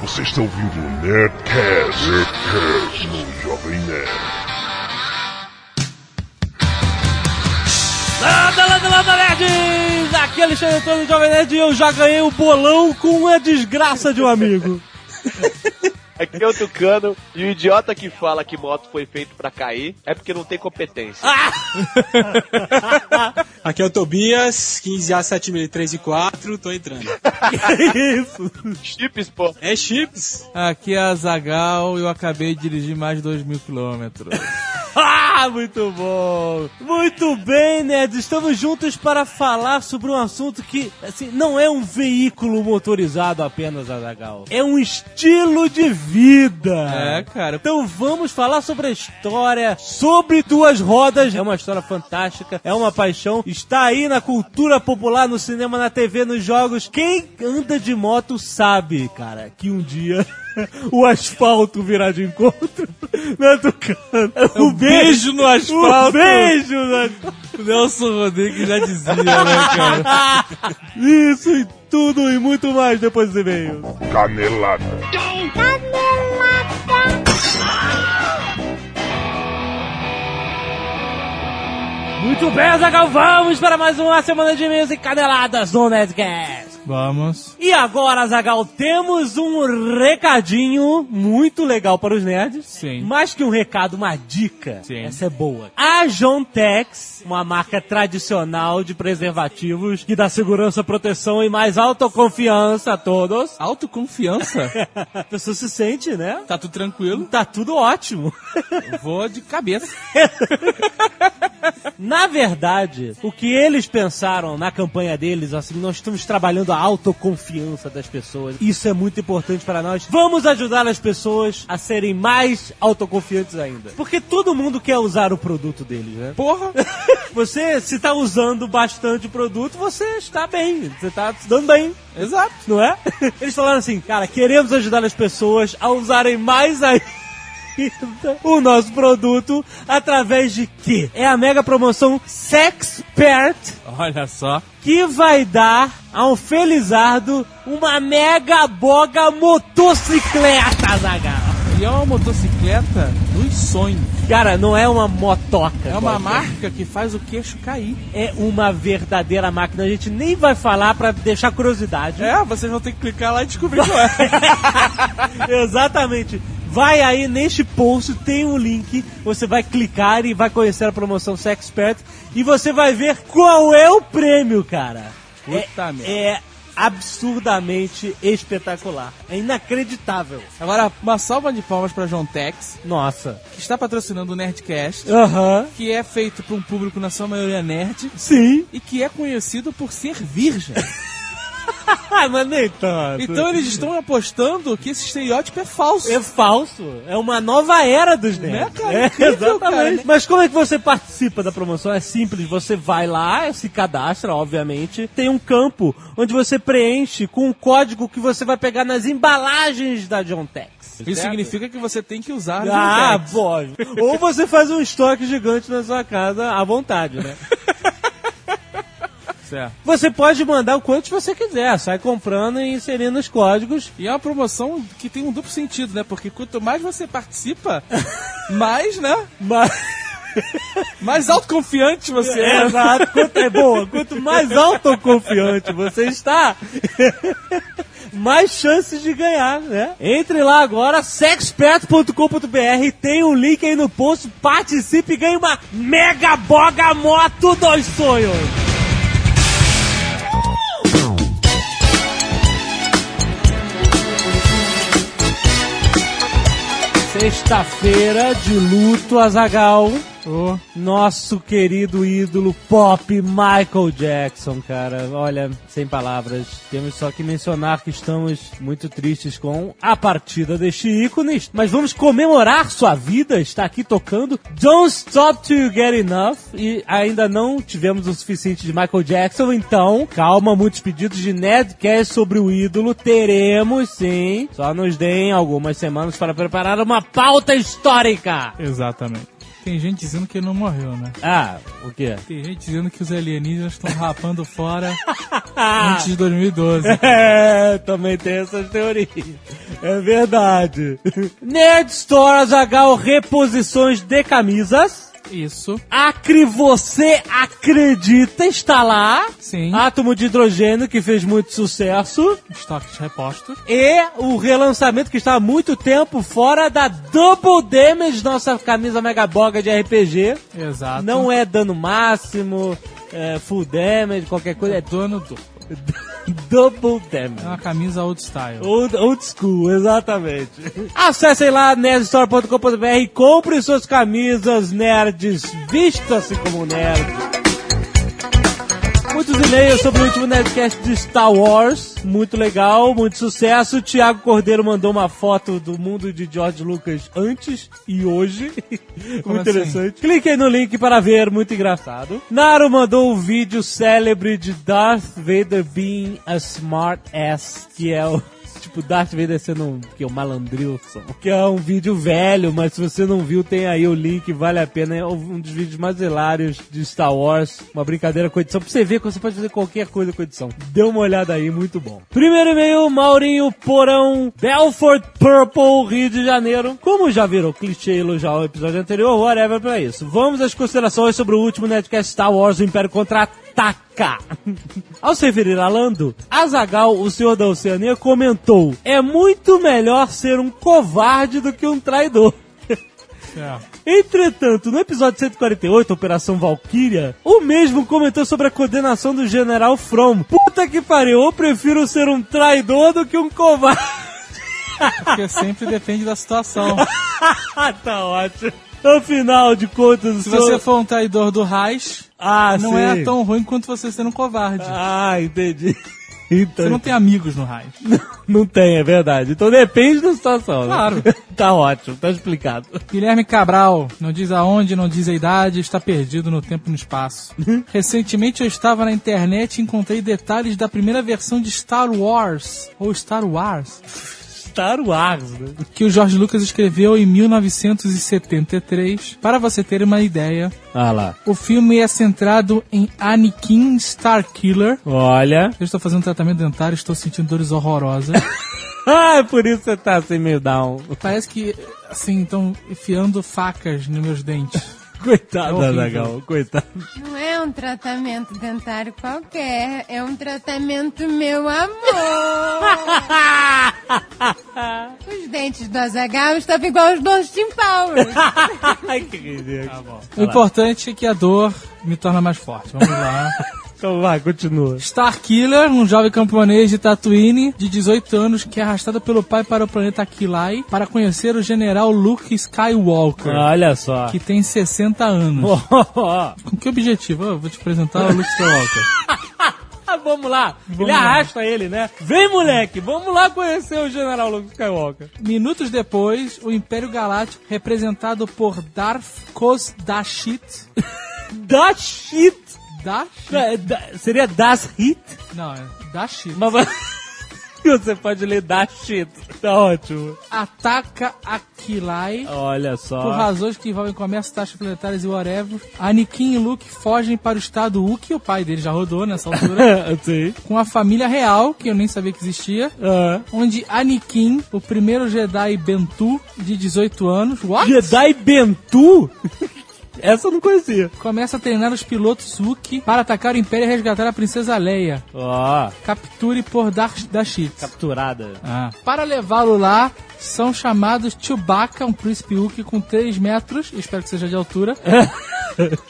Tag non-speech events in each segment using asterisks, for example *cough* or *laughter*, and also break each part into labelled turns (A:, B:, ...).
A: Você está ouvindo o Nerdcast, Nerdcast no Jovem Nerd.
B: Landa, landa, landa, nerds! Aqui é Alexandre Antônio Jovem Nerd e eu já ganhei o bolão com a desgraça de um amigo. *laughs*
C: Aqui é o Tucano e o idiota que fala que moto foi feito pra cair é porque não tem competência. *laughs*
D: Aqui é o Tobias, 15A7003 e 4, tô entrando.
B: que isso?
C: Chips, pô.
D: É chips?
E: Aqui é a Zagal e eu acabei de dirigir mais de 2 mil quilômetros.
B: Ah, muito bom! Muito bem, nerds! Estamos juntos para falar sobre um assunto que, assim, não é um veículo motorizado apenas, Azagal. É um estilo de vida!
E: É, cara.
B: Então vamos falar sobre a história, sobre duas rodas. É uma história fantástica, é uma paixão. Está aí na cultura popular, no cinema, na TV, nos jogos. Quem anda de moto sabe, cara, que um dia *laughs* o asfalto virá de encontro. Não, Tucano.
E: Um beijo no asfalto.
B: Um beijo no asfalto.
E: O Nelson Rodrigues já dizia, né, cara? *laughs*
B: Isso e tudo e muito mais depois dos e-mails.
A: Canelada.
B: Muito bem, Zagal, vamos para mais uma semana de e-mails e caneladas no Nerdcast.
E: Vamos.
B: E agora, Zagal, temos um recadinho muito legal para os nerds.
E: Sim.
B: Mais que um recado, uma dica.
E: Sim.
B: Essa é boa. A Jontex, uma marca tradicional de preservativos que dá segurança, proteção e mais autoconfiança a todos. *laughs*
E: Autoconfiança?
B: A pessoa se sente, né?
E: Tá tudo tranquilo?
B: Tá tudo ótimo.
E: Eu vou de cabeça. *laughs*
B: Na verdade, o que eles pensaram na campanha deles, assim, nós estamos trabalhando a autoconfiança das pessoas. Isso é muito importante para nós. Vamos ajudar as pessoas a serem mais autoconfiantes ainda. Porque todo mundo quer usar o produto deles, né?
E: Porra! *laughs*
B: Você, se tá usando bastante o produto, você está bem. Você tá se dando bem.
E: Exato.
B: Não é? *laughs* Eles falaram assim, cara, queremos ajudar as pessoas a usarem mais ainda o nosso produto através de quê? É a mega promoção Sexpert
E: Olha só.
B: que vai dar ao Felizardo uma mega boga motocicleta, Zagal.
E: E é uma motocicleta dos sonhos.
B: Cara, não é uma motoca.
E: É uma
B: qualquer.
E: marca que faz o queixo cair.
B: É uma verdadeira máquina. A gente nem vai falar pra deixar curiosidade.
E: É, vocês vão ter que clicar lá e descobrir qual é. *laughs*
B: Exatamente. Vai aí neste post, tem um link. Você vai clicar e vai conhecer a promoção Sexpert. E você vai ver qual é o prêmio, cara.
E: Puta
B: é,
E: merda.
B: é absurdamente espetacular. É inacreditável.
E: Agora, uma salva de palmas pra John Tex,
B: Nossa.
E: que está patrocinando o Nerdcast,
B: Aham.
E: que é feito por um público na sua maioria nerd
B: Sim.
E: e que é conhecido por ser virgem. *laughs*
B: Ah, mas nem tanto.
E: Então eles estão apostando que esse estereótipo é falso.
B: É falso. É uma nova era dos
E: Né,
B: nerds.
E: cara?
B: É,
E: Incrível,
B: exatamente.
E: cara.
B: Mas como é que você participa da promoção? É simples. Você vai lá, se cadastra, obviamente. Tem um campo onde você preenche com um código que você vai pegar nas embalagens da John Tex.
E: Isso
B: certo?
E: significa que você tem que usar
B: Ah, pode. Ou você faz um estoque gigante na sua casa à vontade, né? *laughs*
E: Certo.
B: Você pode mandar o quanto você quiser, sai comprando e inserindo os códigos.
E: E é uma promoção que tem um duplo sentido, né? Porque quanto mais você participa, mais, né?
B: Mas...
E: Mais autoconfiante você é.
B: É, exato. Quanto é boa, quanto mais autoconfiante você está, mais chances de ganhar, né? Entre lá agora, sexpert.com.br, tem um link aí no post, participe e ganhe uma mega boga moto dos sonhos. Sexta-feira de luto, Azagal.
E: Oh,
B: Nosso querido ídolo pop Michael Jackson, cara. Olha, sem palavras. Temos só que mencionar que estamos muito tristes com a partida deste ícone. Mas vamos comemorar sua vida. Está aqui tocando Don't Stop Till You Get Enough. E ainda não tivemos o suficiente de Michael Jackson. Então, calma, muitos pedidos de Nedcast sobre o ídolo. Teremos sim. Só nos deem algumas semanas para preparar uma pauta histórica.
E: exatamente. Tem gente dizendo que ele não morreu, né?
B: Ah, o quê?
E: Tem gente dizendo que os alienígenas estão rapando *laughs* fora *laughs* antes de 2012.
B: É, também tem essas teorias. É verdade. Nerd Store Azagal reposições de camisas.
E: Isso.
B: Acre Você Acredita está lá.
E: Sim.
B: Átomo de hidrogênio que fez muito sucesso.
E: Estoques repostos.
B: E o relançamento que está há muito tempo fora da Double Damage, nossa camisa mega boga de RPG.
E: Exato.
B: Não é dano máximo, é full damage, qualquer coisa. É
E: dono do. *laughs*
B: double
E: É
B: damage.
E: uma camisa old style.
B: Old, old school, exatamente. *laughs* Acessem lá nerdstore.com.br e compre suas camisas nerds, vista-se como nerd. Muitos e-mails sobre o último Nerdcast de Star Wars. Muito legal, muito sucesso. O Thiago Cordeiro mandou uma foto do mundo de George Lucas antes e hoje. *laughs* Muito
E: assim?
B: interessante. Clique aí no link para ver, muito engraçado. Naro mandou um vídeo célebre de Darth Vader being a smart ass, que é o. Tipo, Darth Vader sendo um, que é um malandrilson. Que é um vídeo velho, mas se você não viu, tem aí o link, vale a pena. É um dos vídeos mais hilários de Star Wars. Uma brincadeira com edição. Pra você ver que você pode fazer qualquer coisa com edição. Dê uma olhada aí, muito bom. Primeiro e-mail, Maurinho Porão, Belfort Purple, Rio de Janeiro. Como já virou clichê elogiar o episódio anterior, whatever pra isso. Vamos às considerações sobre o último Netcast Star Wars, o Império Contra-Ataca. *laughs* Ao se referir a Lando, Azagal, o senhor da Oceania, comentou: É muito melhor ser um covarde do que um traidor.
E: É.
B: Entretanto, no episódio 148, Operação Valkyria, o mesmo comentou sobre a condenação do general From. Puta que pariu, eu prefiro ser um traidor do que um covarde.
E: Porque sempre depende da situação. *laughs*
B: tá ótimo. Afinal de contas,
E: Se
B: senhor...
E: você for um traidor do Reich,
B: Ah,
E: não
B: sim.
E: é tão ruim quanto você ser um covarde.
B: Ah, entendi. *laughs* Então,
E: Você não tem amigos no Reich. *laughs*
B: Não tem, é verdade. Então depende da situação. né?
E: Claro. *laughs*
B: tá ótimo, tá explicado.
E: Guilherme Cabral, não diz aonde, não diz a idade, está perdido no tempo e no espaço. Recentemente eu estava na internet e encontrei detalhes da primeira versão de Star Wars, ou Star Wars,
B: Star Wars, né?
E: que o George Lucas escreveu em 1973. Para você ter uma ideia,
B: Ah lá.
E: o filme é centrado em Anakin Starkiller.
B: Olha.
E: Eu estou fazendo tratamento dentário, estou sentindo dores horrorosas. *laughs*
B: Ah, é por isso que você tá assim meio down.
E: Parece que, assim, estão enfiando facas nos meus dentes. *laughs*
B: Coitado,
E: É.
B: Azaghal, coitado.
F: Não é um tratamento dentário qualquer, é um tratamento meu amor. *laughs* Os dentes do Azagal estavam igual os do Austin Powers. *laughs*
B: Ai, que ridículo.
E: O importante é que a dor me torna mais forte. Vamos lá.
B: Então vai, continua.
E: Starkiller, um jovem camponês de Tatooine de 18 anos que é arrastado pelo pai para o planeta Kilai para conhecer o general Luke Skywalker,
B: Olha só.
E: que tem 60 anos.
B: Ah,
E: Com que objetivo? Eu vou te apresentar o Luke Skywalker. *laughs*
B: vamos lá.
E: Vamos
B: ele
E: lá.
B: arrasta ele, né? Vem, moleque, vamos lá conhecer o General Luke Skywalker.
E: Minutos depois, o Império Galáctico, representado por Darth Kos *laughs* Dashit.
B: Da shit. É, da- seria das hit?
E: Não, é Dashit.
B: Mas *laughs* você pode ler da shit. Tá ótimo.
E: Ataca Aquilai.
B: Olha
E: Por
B: só.
E: razões que envolvem comércio, taxas planetárias e whatever, Anakin e Luke fogem para o estado Wookiee, o pai dele já rodou nessa altura, *laughs*
B: Sim.
E: com a família real, que eu nem sabia que existia,
B: Ah.
E: onde Anakin, o primeiro Jedi Bentu, de 18 anos, what?
B: Jedi Bentu? *laughs* Essa eu não conhecia.
E: começa a treinar os pilotos Wookiee para atacar o Império e resgatar a princesa Leia.
B: Ó,
E: Capture por Darth Dashit.
B: capturada.
E: Ah. Para levá-lo lá, são chamados Chewbacca, um príncipe Wookiee com 3 metros, espero que seja de altura, *laughs*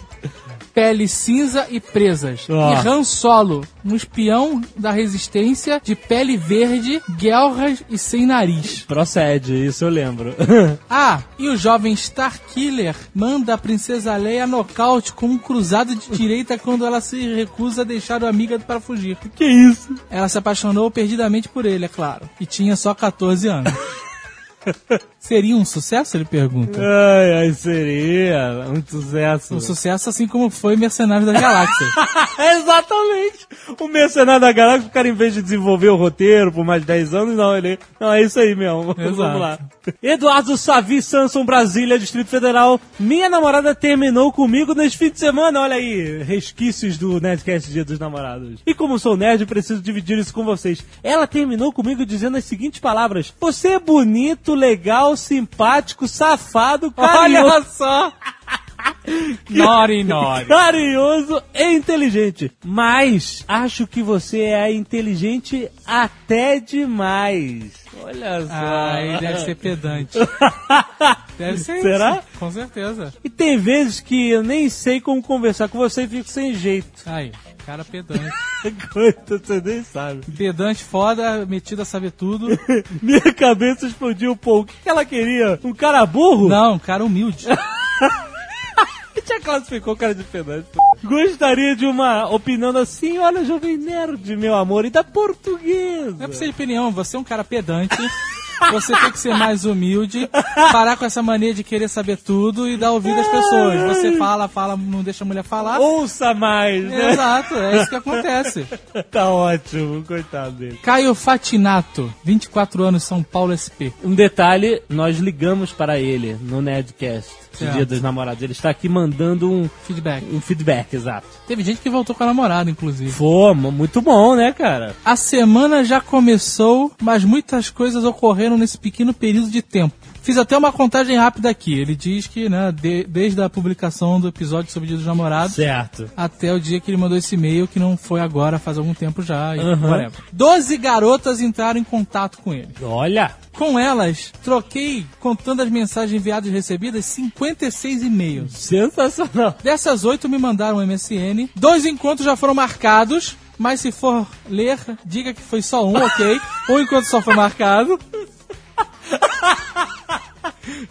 E: pele cinza e presas.
B: Ah.
E: E Han Solo, um espião da resistência de pele verde, guelras e sem nariz.
B: Procede, isso eu lembro. *laughs*
E: Ah, e o jovem Starkiller manda a princesa Leia nocaute com um cruzado de direita quando ela se recusa a deixar o amiga para fugir.
B: que isso?
E: Ela se apaixonou perdidamente por ele, é claro. E tinha só 14 anos. *laughs* Seria um sucesso, ele pergunta.
B: Ai, ai, seria um sucesso.
E: Um sucesso assim como foi Mercenários da Galáxia. *laughs*
B: Exatamente. O Mercenário da Galáxia, o cara, em vez de desenvolver o roteiro por mais de 10 anos, não, ele. Não, é isso aí mesmo. *laughs* Vamos lá. Eduardo Savi Samson, Brasília, Distrito Federal. Minha namorada terminou comigo neste fim de semana. Olha aí, resquícios do Nerdcast Dia dos Namorados. E como sou nerd, preciso dividir isso com vocês. Ela terminou comigo dizendo as seguintes palavras: Você é bonito, legal, simpático, safado, carinhoso.
E: Olha só! *laughs* Nori, nori.
B: carinhoso e inteligente. Mas acho que você é inteligente até demais. Olha só.
E: Ah, ele deve ser pedante. *laughs* Deve ser
B: Será?
E: isso, Com certeza.
B: E tem vezes que eu nem sei como conversar com você e fico sem jeito.
E: Aí, cara pedante. *laughs*
B: Coisa, você nem sabe.
E: Pedante foda, metido a saber tudo. *laughs*
B: Minha cabeça explodiu um pouco. O que que ela queria? Um cara burro?
E: Não, cara humilde. *laughs*
B: Já classificou o cara de pedante. Gostaria de uma opinião da senhora Jovem Nerd, meu amor, e da portuguesa.
E: Não é pra ser de opinião, você é um cara pedante. Você tem que ser mais humilde, parar com essa mania de querer saber tudo e dar ouvido às pessoas. Você fala, fala, não deixa a mulher falar.
B: Ouça mais, né?
E: Exato, é isso que acontece. *laughs*
B: Tá ótimo, coitado dele.
E: Caio Fatinato, 24 anos, São Paulo SP.
B: Um detalhe, nós ligamos para ele no Nerdcast, no
E: Certo.
B: dia dos namorados. Ele está aqui mandando um,
E: Feedback.
B: um feedback, exato.
E: Teve gente que voltou com a namorada, inclusive.
B: Pô, muito bom, né, cara?
E: A semana já começou, mas muitas coisas ocorreram nesse pequeno período de tempo. Fiz até uma contagem rápida aqui. Ele diz que, né, de- desde a publicação do episódio sobre o Dia dos Namorados
B: Certo.
E: até o dia que ele mandou esse e-mail, que não foi agora, faz algum tempo já. Whatever. Doze garotas entraram em contato com ele.
B: Olha,
E: Com elas, troquei, contando as mensagens enviadas e recebidas, 56 e-mails.
B: sensacional.
E: Dessas oito me mandaram um MSN. Dois encontros já foram marcados, mas se for ler, diga que foi só um, ok? *laughs* Um encontro só foi marcado. *laughs*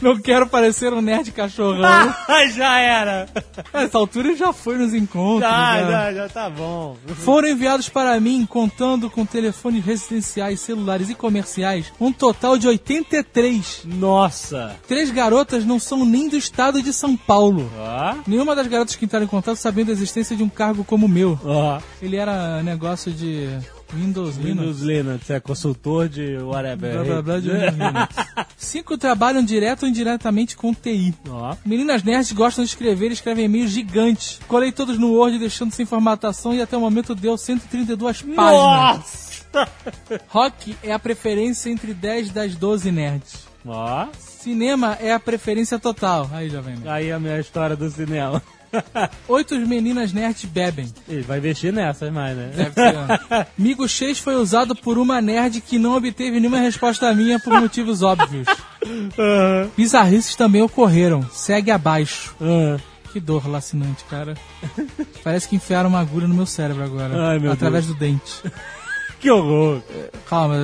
E: Não quero parecer um nerd cachorrão. *laughs*
B: já era.
E: Nessa altura ele já foi nos encontros.
B: Já,
E: já.
B: já, já tá bom.
E: Foram enviados para mim, contando com telefones residenciais, celulares e comerciais, um total de 83.
B: Nossa.
E: Três garotas não são nem do estado de São Paulo.
B: Ó,
E: Nenhuma das garotas que entraram em contato sabendo da existência de um cargo como o meu.
B: ó.
E: Ele era negócio de Windows,
B: Windows
E: Linux.
B: Linux, é consultor de whatever.
E: Blá, blá, blá, de Windows *laughs* Linux. Cinco trabalham direto ou indiretamente com TI.
B: Ó.
E: Meninas nerds gostam de escrever e escrevem e-mails gigantes. Colei todos no Word, deixando sem formatação e até o momento deu 132 páginas.
B: Nossa! *laughs*
E: Rock é a preferência entre 10 das 12 nerds.
B: Ó,
E: Cinema é a preferência total. Aí, jovem. nerd.
B: aí a minha história do cinema. *laughs*
E: Oito meninas nerds bebem.
B: Ele vai investir nessas mais, né?
E: Deve ser. *laughs* Migo X foi usado por uma nerd que não obteve nenhuma resposta minha por motivos óbvios.
B: Aham.
E: Bizarrices também ocorreram. Segue abaixo.
B: Ah.
E: Que dor lacinante, cara. Parece que enfiaram uma agulha no meu cérebro agora.
B: Ai, meu
E: através do dente. *laughs*
B: Que horror.
E: Calma,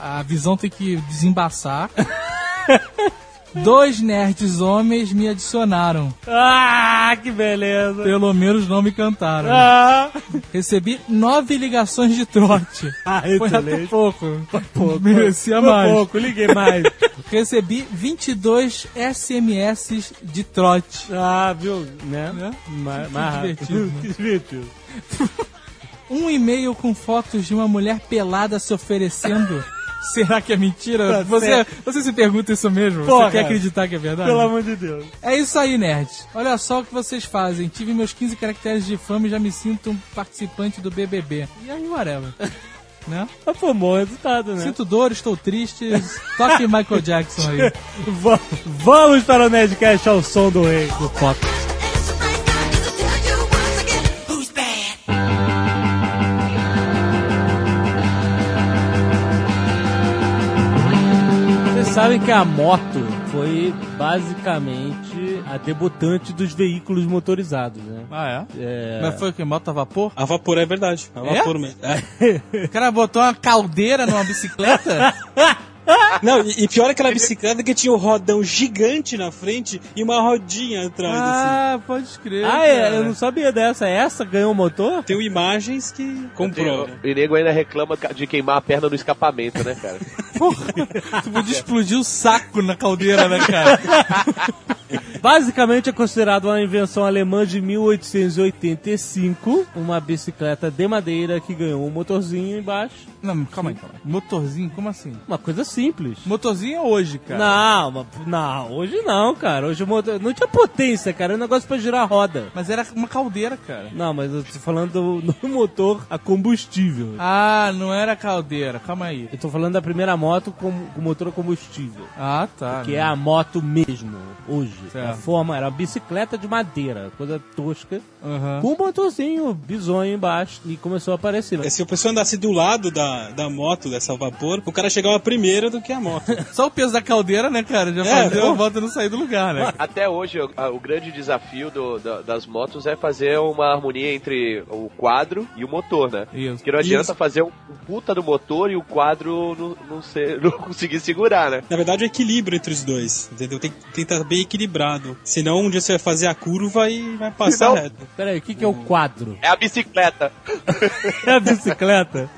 E: a, a visão tem que desembaçar. Dois nerds homens me adicionaram.
B: Ah, que beleza.
E: Pelo menos não me cantaram.
B: Ah,
E: Recebi nove ligações de trote. *laughs*
B: ah
E: Foi até
B: excelente.
E: pouco.
B: Pouco.
E: Merecia
B: Foi
E: mais.
B: pouco, liguei mais. *laughs*
E: Recebi 22 SMS de trote.
B: Ah, viu? Né?
E: Né?
B: Ma-
E: divertido, né? *laughs*
B: Que divertido.
E: Um e-mail com fotos de uma mulher pelada se oferecendo. Será que é mentira?
B: Tá
E: Você,
B: certo.
E: você se pergunta isso mesmo?
B: Porra.
E: Você quer acreditar que é verdade?
B: Pelo amor de Deus.
E: É isso aí, nerd. Olha só o que vocês fazem. Tive meus 15 caracteres de fama e já me sinto um participante do BBB. E aí, whatever. *laughs* né?
B: Foi um bom resultado, né?
E: Sinto dor, estou triste. Toque Michael Jackson aí. *laughs*
B: Va- Vamos para o Nerdcast ao som do rei.
E: Do pop.
B: Sabem que a moto foi basicamente a debutante dos veículos motorizados, né?
E: Ah, é?
B: É...
E: Mas foi o que? Moto a vapor?
D: A vapor é verdade. A
E: É?
D: vapor mesmo. É.
E: O cara botou uma caldeira numa bicicleta? *laughs*
D: Não, e, e pior aquela bicicleta que tinha um rodão gigante na frente e uma rodinha atrás, assim.
E: Ah, pode crer.
B: Ah, é, eu não sabia dessa. Essa ganhou o motor?
D: Tenho imagens que comprovam.
C: O nego ainda reclama de queimar a perna no escapamento, né, cara? *laughs*
E: Tu podia explodir o saco na caldeira, né, cara? *laughs*
B: Basicamente é considerado uma invenção alemã de 1885, uma bicicleta de madeira que ganhou um motorzinho embaixo.
E: Não, calma aí, calma aí. Motorzinho, como assim?
B: Uma coisa simples.
E: Motorzinho é hoje, cara.
B: Não, não, hoje não, cara. Hoje o motor não tinha potência, cara. É um negócio pra girar a roda.
E: Mas era uma caldeira, cara.
B: Não, mas eu tô falando do, do motor a combustível.
E: Ah, não era caldeira. Calma aí.
B: Eu tô falando da primeira moto com, com motor a combustível.
E: Ah, tá.
B: Que
E: né?
B: é a moto mesmo, hoje.
E: Certo.
B: A forma era uma bicicleta de madeira, coisa tosca,
E: Aham.
B: com um motorzinho bizonho embaixo e começou a aparecer.
D: É, Se a pessoa andasse do lado da, da moto, dessa vapor, o cara chegava primeiro do que a moto. *laughs*
E: Só o peso da caldeira, né, cara? Já
D: É,
E: fazia a volta não sair do lugar, né? *laughs*
C: Até hoje, o, a- o grande desafio do- da- das motos é fazer uma harmonia entre o quadro e o motor, né?
E: Isso.
C: Porque não adianta
D: Isso.
C: fazer um, um puta do motor e o quadro não, não, ser, *laughs* não conseguir segurar, né?
D: Na verdade, é equilíbrio entre os dois, entendeu? Tem, tem que estar bem equilibrado. Senão, um dia você vai fazer a curva e vai passar
C: Senão-
D: reto.
B: Peraí, o que, que é o quadro?
C: É a bicicleta. *laughs*
B: É a bicicleta?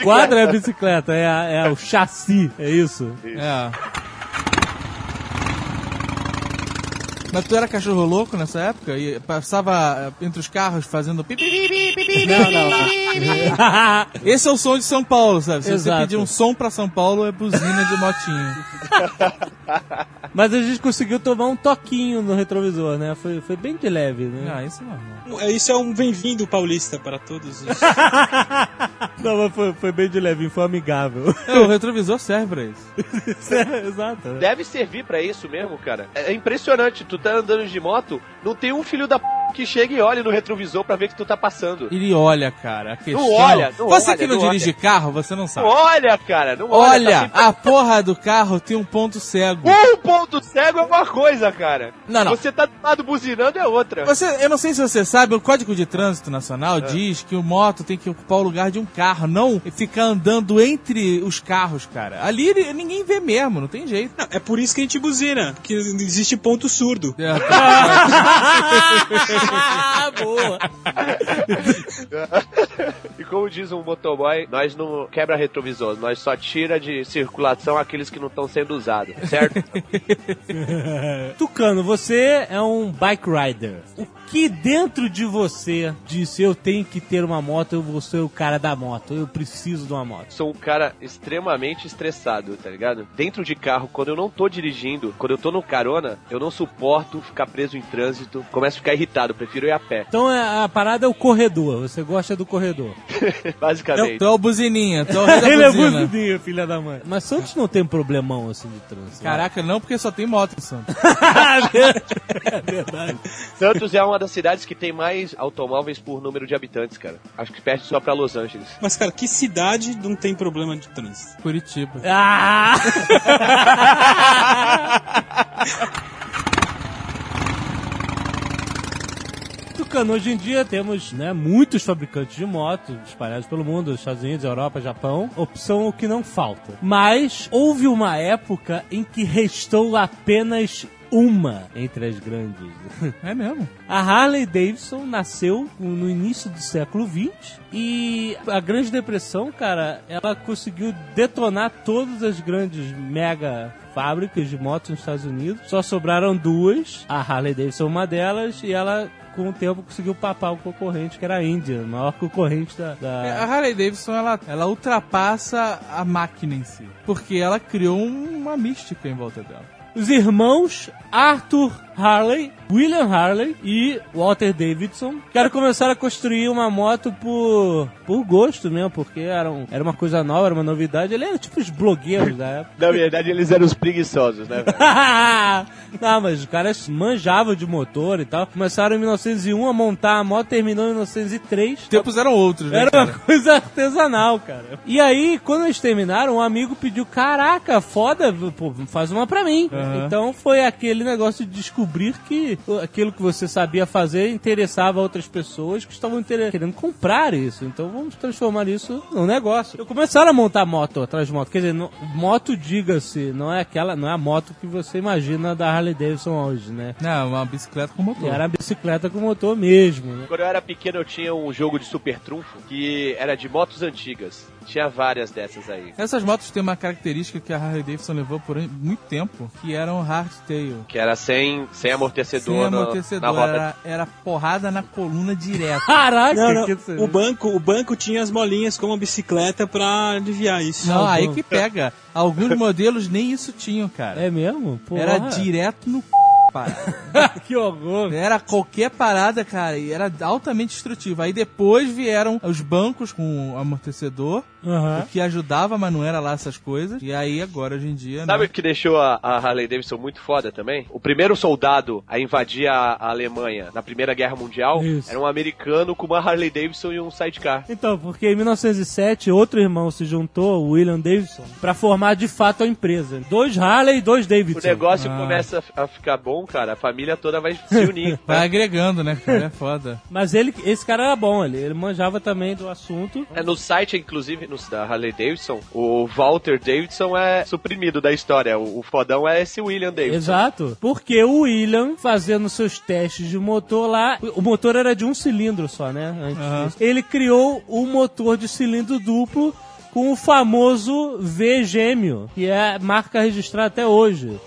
B: O quadro é a bicicleta, é, a- é o chassi, é isso?
E: É. Mas tu era cachorro louco nessa época? E passava eh, entre os carros fazendo pipi, pipi, pipi,
B: Não, não. *laughs*
E: Esse é o som de São Paulo, sabe? Se
B: Exato.
E: você pedir um som pra São Paulo, é buzina de motinho. *laughs*
B: Mas a gente conseguiu tomar um toquinho no retrovisor, né? Foi, foi bem de leve, né?
E: Ah, isso é normal.
D: É, Isso é um bem-vindo paulista para todos os... *laughs*
B: Não, mas foi, foi bem de leve, foi amigável.
E: É, o retrovisor serve pra isso. *laughs*
B: Exato.
C: Deve servir pra isso mesmo, cara. É impressionante, tu tá andando de moto, não tem um filho da p que chega e olha no retrovisor pra ver que tu tá passando.
E: Ele olha, cara. A questão...
C: olha, não
E: Você
C: olha,
E: que não,
C: não
E: dirige carro, você não
C: Não
E: sabe.
C: olha, cara, não olha.
E: Olha,
C: tá
E: a porra do carro tem um ponto cego.
C: Um ponto cego é uma coisa, cara.
E: Não, não.
C: Você tá do lado buzinando é outra.
E: Você, eu não sei se você sabe, o Código de Trânsito Nacional diz que o moto tem que ocupar o lugar de um carro, não ficar andando entre os carros, cara. Ali ninguém vê mesmo, não tem jeito.
D: Não, é por isso que a gente buzina, porque existe ponto surdo.
B: Ah, *laughs* *laughs* boa.
C: E como diz um motoboy, nós não quebra retrovisor, nós só tira de circulação aqueles que não estão sendo usados, certo? *laughs*
B: Tucano, você é um bike rider. O que dentro de você disse eu tenho que ter uma moto, eu vou ser o cara da moto, eu preciso de uma moto?
C: Sou um cara extremamente estressado, tá ligado? Dentro de carro, quando eu não tô dirigindo, quando eu tô no carona, eu não suporto ficar preso em trânsito, começo a ficar irritado, prefiro ir a pé,
B: Então é- a parada é o corredor, você gosta do corredor. *laughs*
C: basicamente.
E: Tu é o buzininha, tu é o rei *laughs* da
B: Ele é
E: buzina.
B: buzidinho, filha da mãe. Mas Santos não tem problemão assim de trânsito.
E: Caraca, não, porque só tem moto em Santos. *laughs*
B: é verdade.
C: Santos é uma das cidades que tem mais automóveis por número de habitantes, cara. Acho que perde só pra Los Angeles.
D: Mas, cara, que cidade não tem problema de trânsito?
E: Curitiba.
B: Ah! *laughs* Tucano, hoje em dia temos né, muitos fabricantes de motos espalhados pelo mundo, Estados Unidos, Europa, Japão. Opção o que não falta. Mas houve uma época em que restou apenas uma entre as grandes.
E: É mesmo?
B: A Harley Davidson nasceu no início do século XX e a Grande Depressão, cara, ela conseguiu detonar todas as grandes mega fábricas de motos nos Estados Unidos. Só sobraram duas, a Harley Davidson uma delas e ela com o tempo conseguiu papar o concorrente que era a India, o maior concorrente da, da-
E: É, A Harley Davidson, ela, ela ultrapassa a máquina em si. Porque ela criou uma mística em volta dela.
B: Os irmãos Arthur Harley, William Harley e Walter Davidson, que começaram a construir uma moto por, por gosto mesmo, porque era, um- era uma coisa nova, era uma novidade. Ele era tipo os blogueiros da época.
C: Na verdade, eles eram os preguiçosos, né? *laughs*
B: Não, mas os caras manjavam de motor e tal. Começaram em 1901 a montar a moto, terminou em 1903.
E: Os tempos eram outros, né,
B: Era
E: cara?
B: uma *laughs* coisa artesanal, cara. E aí, quando eles terminaram, um amigo pediu: Caraca, foda, pô, faz uma pra mim.
E: Aham.
B: Então foi aquele negócio de descobrir que que aquilo que você sabia fazer interessava outras pessoas que estavam querendo comprar isso. Então vamos transformar isso num negócio. Eu começaram a montar moto atrás de moto. Quer dizer, no- moto, diga-se, não é aquela, não é a moto que você imagina da Harley Davidson hoje, né?
E: Não, uma bicicleta com motor.
B: Era a bicicleta com motor mesmo, né?
C: Quando eu era pequeno, eu tinha um jogo de super trunfo que era de motos antigas. Tinha várias dessas aí.
E: Essas motos têm uma característica que a Harley Davidson levou por muito tempo, que eram hardtail.
C: Que era sem, sem amortecedor,
E: Sem
C: no- na
E: amortecedor,
C: roda.
E: era, era porrada na coluna direto. *laughs*
B: Caraca,
D: Não, não,
B: que
D: o banco, o banco tinha as molinhas como bicicleta pra aliviar isso.
E: Não, aí que pega. Alguns modelos nem isso tinham, cara.
B: É mesmo? Porra.
E: Era direto no c... parada. *laughs*
B: que horror.
E: Era qualquer parada, cara, e era altamente destrutivo. Aí depois vieram os bancos com amortecedor,
B: Aham.
E: o que ajudava, mas não era lá essas coisas. E aí agora, hoje em dia,
C: Sabe
E: né?
C: o que deixou a, a Harley Davidson muito foda também? O primeiro soldado a invadir a, a Alemanha na Primeira Guerra Mundial
B: Isso.
C: era um americano com uma Harley Davidson e um sidecar.
B: Então, porque em 1907 outro irmão se juntou, o William Davidson, pra formar de fato a empresa. Dois Harley e dois
C: O
B: Davidson.
C: negócio
E: Ah.
C: começa a ficar bom, cara, a família toda vai se unir. *laughs*
E: Vai agregando, né, cara? É foda.
B: Mas ele, esse cara era bom, ele, ele manjava também do assunto.
C: É, no site, inclusive, no, da Harley Davidson, o Walter Davidson é suprimido da história. O, o fodão é esse William Davidson.
B: Exato. Porque o William, fazendo seus testes de motor lá, o motor era de um cilindro só, né? Antes disso. Ele criou o motor de cilindro duplo com o famoso V gêmeo, que é marca registrada até hoje.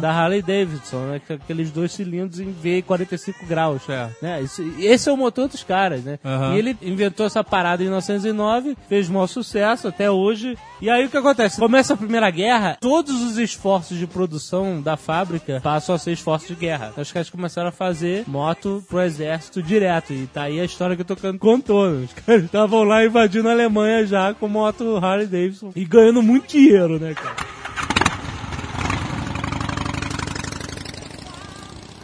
B: Da Harley Davidson, né? É aqueles dois cilindros em V 45 graus.
E: É.
B: Né? Isso- esse é o motor dos caras, né? E ele inventou essa parada em 1909, fez maior sucesso até hoje. E aí o que acontece? Começa a Primeira Guerra, todos os esforços de produção da fábrica passam a ser esforços de guerra. Então, os caras começaram a fazer moto pro exército direto. E tá aí a história que eu tô contando. Os caras estavam lá invadindo a Alemanha já com moto Harley Davidson e ganhando muito dinheiro, né, cara?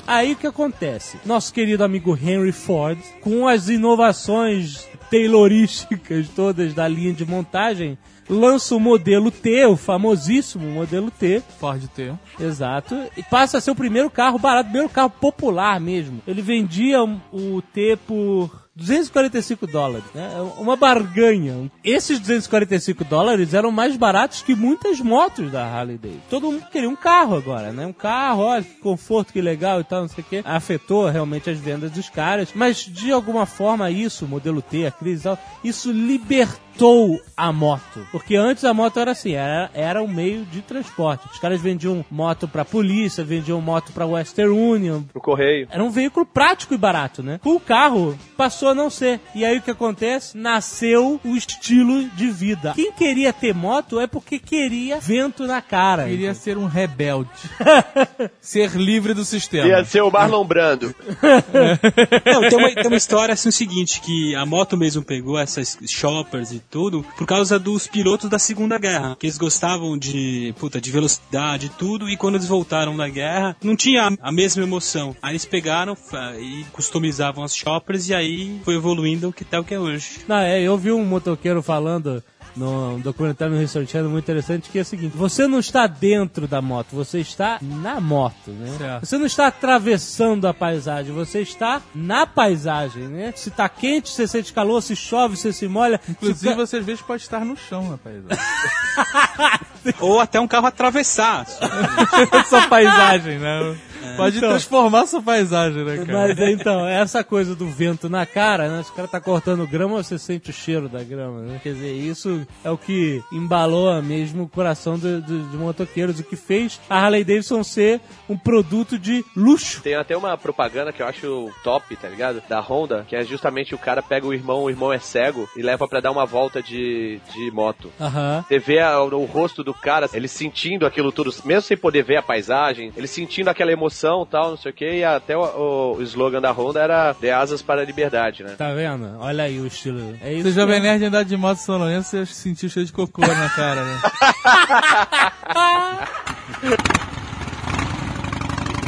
B: Aí o que acontece? Nosso querido amigo Henry Ford, com as inovações taylorísticas todas da linha de montagem, lança o modelo T, o famosíssimo modelo T,
E: Ford T.
B: exato, e passa a ser o primeiro carro barato, o primeiro carro popular mesmo. Ele vendia o T por 245 dólares, né? É Uma barganha. Esses 245 dólares eram mais baratos que muitas motos da Harley Davidson. Todo mundo queria um carro agora, né? Um carro, olha que conforto, que legal e tal, não sei o quê. Afetou realmente as vendas dos caras, mas de alguma forma isso, o modelo T, a crise e tal, isso libertou a moto. Porque antes a moto era assim, era, era um meio de transporte. Os caras vendiam moto pra polícia, vendiam moto pra Western Union,
C: No correio.
B: era um veículo prático e barato, né? O carro passou a não ser. E aí o que acontece? Nasceu o estilo de vida. Quem queria ter moto é porque queria vento na cara.
E: Queria ser um rebelde. *laughs* ser livre do sistema.
C: Ia ser o Marlon Brando. *laughs*
D: Não, tem uma, tem uma história assim o seguinte, que a moto mesmo pegou essas shoppers e tudo por causa dos pilotos da Segunda Guerra, que eles gostavam de, puta, de velocidade e tudo, e quando eles voltaram da guerra, não tinha a mesma emoção. Aí eles pegaram e customizavam as shoppers e aí foi evoluindo o que tá o que é hoje.
B: Não, é, eu vi um motoqueiro falando no documentário no History Channel muito interessante que é o seguinte: você não está dentro da moto, você está na moto, né?
E: Certo.
B: Você não está atravessando a paisagem, você está na paisagem, né? Se tá quente, você sente calor, se chove, você se molha.
E: Inclusive,
B: se...
E: você às vezes pode estar no chão, rapaz. *laughs*
D: Ou até um carro atravessar.
E: sua paisagem, né? *laughs* Pode
B: Então.
E: transformar sua paisagem, né, cara?
B: Mas então, essa coisa do vento na cara, né? Se o cara tá cortando grama, você sente o cheiro da grama, né? Quer dizer, isso é o que embalou mesmo o coração do, do, de motoqueiros, o que fez a Harley Davidson ser um produto de luxo.
C: Tem até uma propaganda que eu acho top, tá ligado? Da Honda, que é justamente o cara pega o irmão, o irmão é cego, e leva pra dar uma volta de, de moto.
B: Aham.
C: Você vê a- o rosto do cara, ele sentindo aquilo tudo, mesmo sem poder ver a paisagem, ele sentindo aquela emoção e tal, não sei o que, e até o, o- o slogan da Honda era De asas para a liberdade, né?
B: Tá vendo? Olha aí o estilo. É isso.
E: Você Jovem
B: mesmo.
E: Nerd andar de moto Lourenço, você sentiu cheio de cocô na cara, né? *laughs*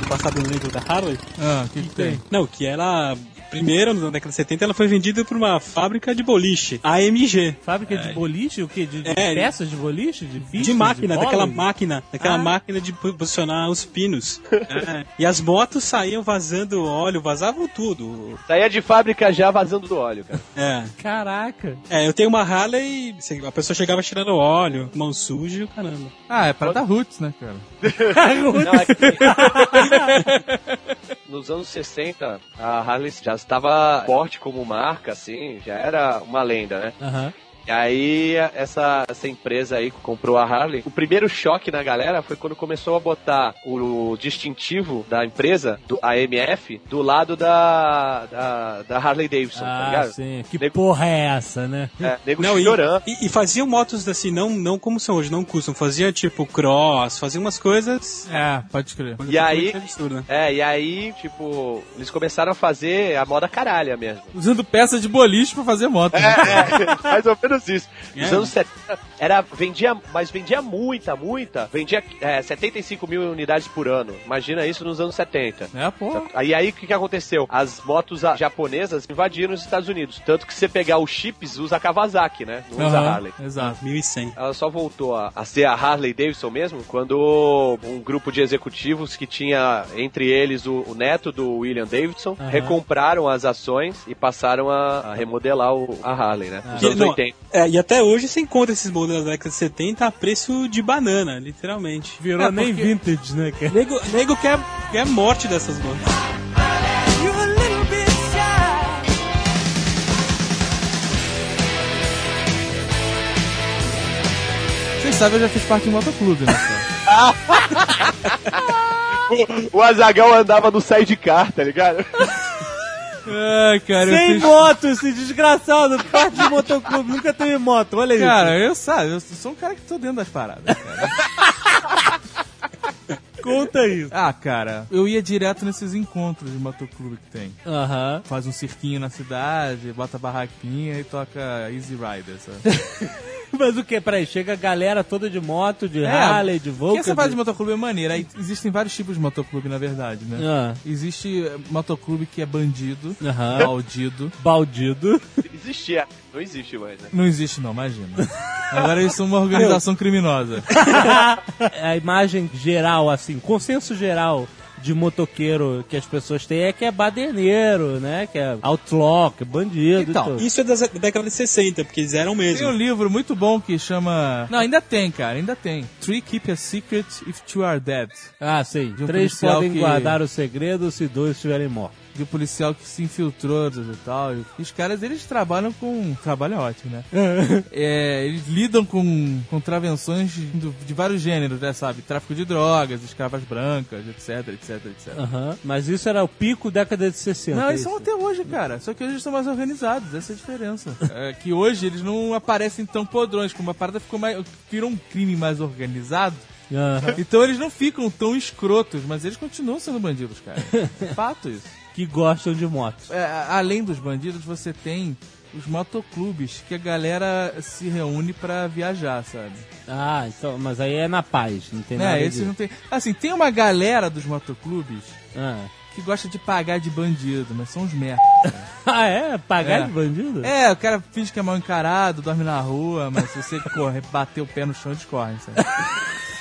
D: Passado no livro da Harley.
E: Ah, o que, que tem?
D: Não, que ela Primeiro, na década de 70, ela foi vendida por uma fábrica de boliche, AMG.
B: Fábrica de boliche? O quê? De, de
D: É,
B: peças de boliche? De bichos?
D: De máquina,
B: bolas?
D: daquela máquina, daquela
B: Ah.
D: máquina de posicionar os pinos. *laughs* É. E as motos saíam vazando óleo, vazavam tudo.
C: Saía de fábrica já vazando do óleo, cara.
D: É.
B: Caraca.
D: É, eu tenho uma Harley e a pessoa chegava tirando óleo, mão suja e o caramba.
E: Ah, é pra dar roots, né, cara? *laughs* *laughs*
C: Não, é que... Nos anos 60, a Harley já estava forte como marca, assim, já era uma lenda, né?
B: Aham.
C: E aí, essa, essa empresa aí que comprou a Harley, o primeiro choque na galera foi quando começou a botar o distintivo da empresa, do AMF, do lado da, da, da Harley Davidson, tá
B: Ah,
C: ligado?
B: sim. Que
C: Nego-
B: porra é essa, né?
C: É, nego
D: Não,
C: chorando.
D: e, e faziam motos assim, não, não como são hoje, não custom. Fazia tipo cross, fazia umas coisas.
E: É, pode crer.
C: E aí,
D: Absurda.
C: é, e aí, tipo, eles começaram a fazer a moda caralha mesmo.
E: Usando peça de boliche pra fazer moto. né?
C: É, mais ou menos isso. Nos
D: É.
C: anos 70, era, vendia, mas vendia muita, muita. Vendia é, 75 mil unidades por ano. Imagina isso nos anos 70.
E: É, pô.
C: Aí aí o que, que aconteceu? As motos a- japonesas invadiram os Estados Unidos. Tanto que se você pegar os chips, usa Kawasaki, né? Não usa
E: Aham,
C: Harley.
E: Exato.
D: 1100.
C: Ela só voltou a, a ser a Harley Davidson mesmo quando um grupo de executivos que tinha entre eles o, o neto do William Davidson
B: Aham.
C: recompraram as ações e passaram a, a remodelar o- a Harley, né? Nos
D: Que-
C: anos
D: não,
C: 80.
D: É, e até hoje você encontra esses modelos da década de 70 a preço de banana, literalmente.
B: Virou
D: É,
B: nem vintage, né, cara?
D: Nego, nego quer, quer morte dessas motos.
E: Vocês sabem, eu já fiz parte de um motoclube, né, cara? *laughs*
C: O Azagal andava no sidecar, tá ligado? *laughs*
E: Ai, cara, eu
B: Sem
E: fiz...
B: moto, esse desgraçado. Parte de motoclube, nunca teve moto. Olha isso.
E: Cara, eu sabe, eu sou um cara que tô dentro das paradas, cara. *laughs*
B: conta isso.
E: Ah, cara, eu ia direto nesses encontros de motoclube que tem.
B: Aham.
E: Faz um cirquinho na cidade, bota barraquinha e toca Easy Rider, sabe? *laughs* *laughs*
B: Mas o que? Peraí, chega a galera toda de moto, de
E: É,
B: Harley, de Volca.
E: essa fase de
B: de...
E: motoclube é maneira. Aí existem vários tipos de motoclube, na verdade, né?
B: Ah,
E: Existe eh, motoclube que é bandido, baldido. *laughs*
B: baldido.
C: Existia. Não existe mais, né?
E: Não existe não, imagina. Agora eles são uma organização criminosa. *laughs*
B: a imagem geral, assim, consenso geral de motoqueiro que as pessoas têm é que é baderneiro, né? Que é outlaw, que é bandido.
E: Então,
B: tudo.
D: Isso é da década de 60, porque eles eram
E: Tem
D: mesmo.
E: um livro muito bom que chama... Não, ainda tem, cara, ainda tem. Three Keep a Secret If Two Are Dead.
B: Ah, sim.
E: de um
B: Três podem
E: que-
B: guardar o segredo se dois estiverem mortos.
E: De um policial que se infiltrou e tal. E os caras, eles trabalham com... Trabalho é ótimo, né? *laughs* É, eles lidam com contravenções de, de vários gêneros, né, sabe? Tráfico de drogas, escravas brancas, etc, etc, etc.
B: Aham. Mas isso era o pico década de 60.
E: Não, eles
B: isso.
E: são até hoje, cara. Só que hoje eles são mais organizados, essa é a diferença. *laughs* É que hoje eles não aparecem tão podrões, como a parada ficou mais. virou um crime mais organizado.
B: Aham.
E: Então eles não ficam tão escrotos, mas eles continuam sendo bandidos, cara. É *laughs* fato isso.
B: Que gostam de motos.
E: É, além dos bandidos, você tem os motoclubes que a galera se reúne pra viajar, sabe?
B: Ah, então, mas aí é na paz, não tem nada
E: É, esse não tem. Assim, tem uma galera dos motoclubes
B: Ah.
E: que gosta de pagar de bandido, mas são uns merda. *laughs*
B: Ah, é? Pagar
E: É.
B: de bandido?
E: É, o cara finge que é mal encarado, dorme na rua, mas se você corre, bater o pé no chão, eles correm, sabe? *laughs*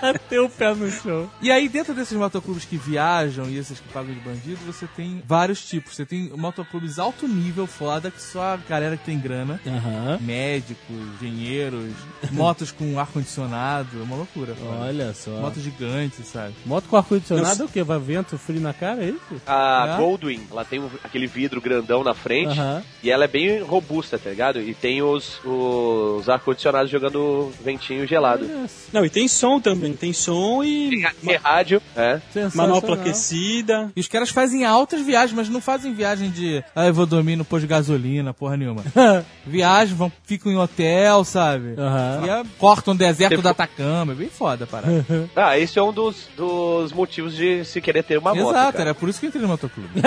B: Bateu o pé no chão.
E: E aí, dentro desses motoclubes que viajam e esses que pagam de bandido, você tem vários tipos. Você tem motoclubes alto nível, foda, que só a galera que tem grana.
B: Aham.
E: Médicos, engenheiros, *laughs* motos com ar-condicionado, é uma loucura. foda.
B: Olha só. Moto,
E: Motos gigantes, sabe?
B: com ar-condicionado é o quê? Vai vento frio na cara, é isso?
C: A
E: É?
C: Goldwing, ela tem aquele vidro grandão na frente
B: Aham.
C: e ela é bem robusta, tá ligado? E tem os, os ar-condicionados jogando ventinho gelado.
D: Não, e tem som também. Tem som e
C: Tem rádio, é.
D: Manopla aquecida.
E: E os caras fazem altas viagens, mas não fazem viagem de, ah, eu vou dormir no posto de gasolina, porra nenhuma. *laughs* Viajam, vão, ficam em hotel, sabe?
B: Aham.
E: E cortam o deserto do Atacama, é bem foda a parada. *laughs*
C: Ah, esse é um dos, dos motivos de se querer ter uma moto.
E: Exato,
C: cara.
E: era por isso que eu entrei no motoclube. *laughs*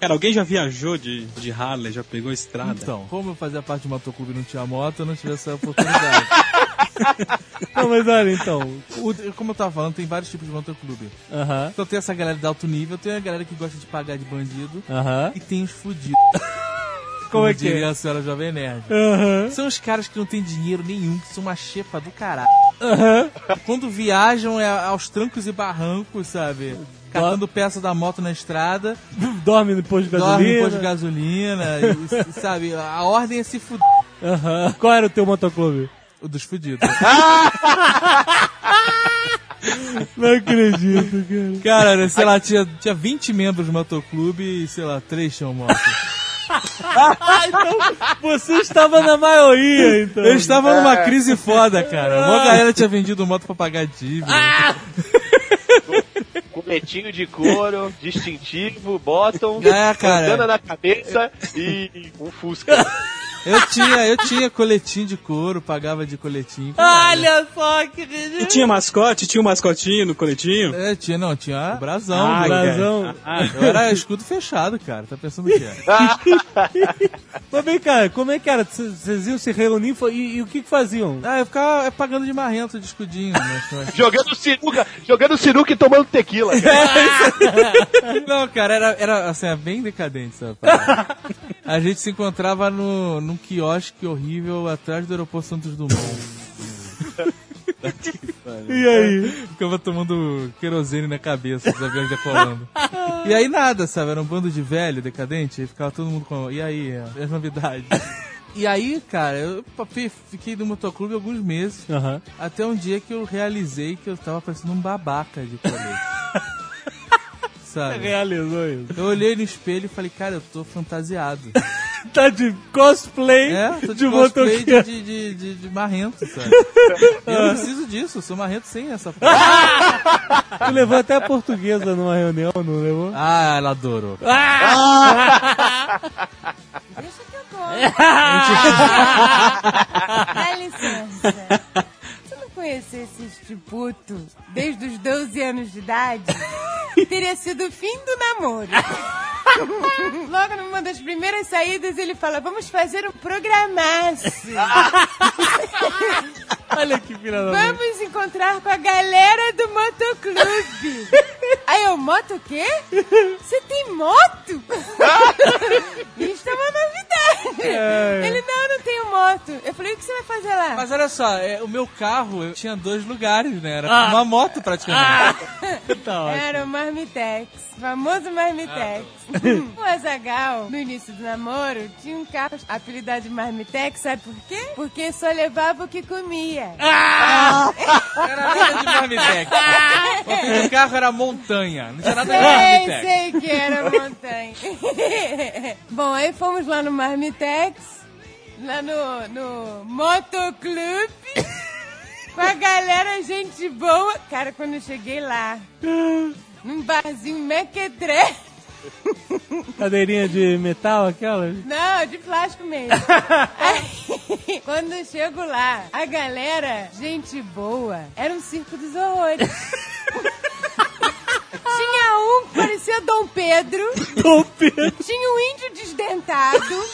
D: Cara, alguém já viajou de, de Harley, já pegou a estrada?
E: Então, como eu fazia parte de motoclube e não tinha moto, eu não tive essa oportunidade.
B: Não, mas olha, então.
E: O- como eu tava falando, tem vários tipos de motoclube.
B: Aham,
E: Então tem essa galera de alto nível, tem a galera que gosta de pagar de bandido
B: aham.
E: e tem os fudidos. *laughs*
B: Como é que
E: diria
B: é?
E: a senhora Jovem Nerd.
B: Aham,
E: São os caras que não tem dinheiro nenhum, que são uma xepa do caralho.
B: aham.
E: Quando viajam é aos trancos e barrancos, sabe? Catando peça da moto na estrada,
B: Dorme no posto de gasolina.
E: dorme posto de gasolina, e, e, sabe? A ordem é se fuder.
B: Aham. Qual era o teu motoclube?
E: O dos fudidos. *laughs*
B: Não acredito, cara.
E: Cara, sei lá, tinha, tinha 20 membros do motoclube e, sei lá, 3 tinham moto.
B: Ah, *laughs* então você estava na maioria, então.
E: Eu estava numa crise foda, cara. Uma galera tinha vendido moto pra pagar dívida.
C: Coletinho de couro, distintivo, bottom,
E: É, cara.
C: bandana na cabeça e um Fusca. *laughs*
E: Eu tinha, eu tinha coletinho de couro, pagava de coletinho.
B: Olha só que
D: E
B: ridículo.
D: tinha mascote? Tinha um mascotinho no coletinho?
E: É, tinha, não, tinha brasão.
D: Ah.
B: Brasão.
E: Eu era escudo fechado, cara. Tá pensando o quê? *laughs*
B: Mas vem cá, como é que era? Vocês iam se reunir e, e o que, que faziam?
E: Ah, eu ficava pagando de marrento de escudinho. Né?
C: jogando sinuca, jogando sinuca e tomando tequila. cara. *laughs*
E: Não, cara, era, era assim, é bem decadente essa parada. *laughs* A gente se encontrava no, num quiosque horrível atrás do aeroporto Santos Dumont. *laughs*
B: E aí?
E: Ficava tomando querosene na cabeça, os aviões decolando. *laughs* E aí nada, sabe? Era um bando de velho, decadente, e ficava todo mundo com. E aí, as novidades? *laughs* E aí, cara, eu fiquei no motoclube alguns meses,
B: Aham.
E: até um dia que eu realizei que eu tava parecendo um babaca de colete. Sabe?
B: Realizou isso.
E: Eu olhei no espelho e falei, cara, eu tô fantasiado. *laughs*
B: Tá de cosplay
E: É, tô de,
B: de
E: cosplay
B: motoqueiro.
E: de, de, de, de, marrento, sabe? Eu não preciso disso, eu sou marrento sem essa *laughs* porra.
B: Tu levou até a portuguesa numa reunião, não levou?
E: Ah, ela adorou.
F: Deixa que eu conto. *laughs* Dá licença. Eu conhecesse este puto desde os 12 anos de idade, *laughs* teria sido o fim do namoro. Logo numa das primeiras saídas, ele fala: Vamos fazer um programaço. *laughs*
B: Olha que filha da mãe.
F: Vamos encontrar com a galera do motoclube. Aí eu, moto o quê? Você tem moto? *laughs* Isso é uma novidade. Ele, não, não tenho moto. Eu falei, o que você vai fazer lá?
E: Mas olha só, é, o meu carro eu tinha dois lugares, né? Era uma moto praticamente. *laughs*
B: Tá ótimo.
F: Era o Marmitex, famoso Marmitex. *laughs* o Azagal, no início do namoro, tinha um carro apelidado de Marmitex, sabe por quê? Porque só levava o que comia.
E: Era nada de Marmitex. *laughs* O carro era Montanha. Não tinha nada de
F: Sei,
E: Marmitex.
F: sei que era montanha. Bom, aí fomos lá no Marmitex, lá no, no Motoclube, com a galera, gente boa. Cara, quando eu cheguei lá, num barzinho mequetré,
B: Cadeirinha de metal aquela?
F: não, de plástico mesmo. *laughs* Aí, quando eu chego lá, a galera, gente boa, era um circo dos horrores. *laughs* Tinha um que parecia Dom Pedro.
B: Dom Pedro.
F: Tinha um índio desdentado.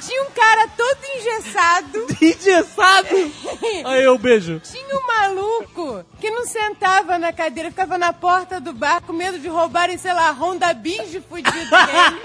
F: Tinha um cara todo engessado. *laughs*
B: Engessado. *laughs* Aí eu beijo.
F: Tinha um maluco que não sentava na cadeira, ficava na porta do bar com medo de roubarem, sei lá, Honda Bis de fudido dele. *laughs*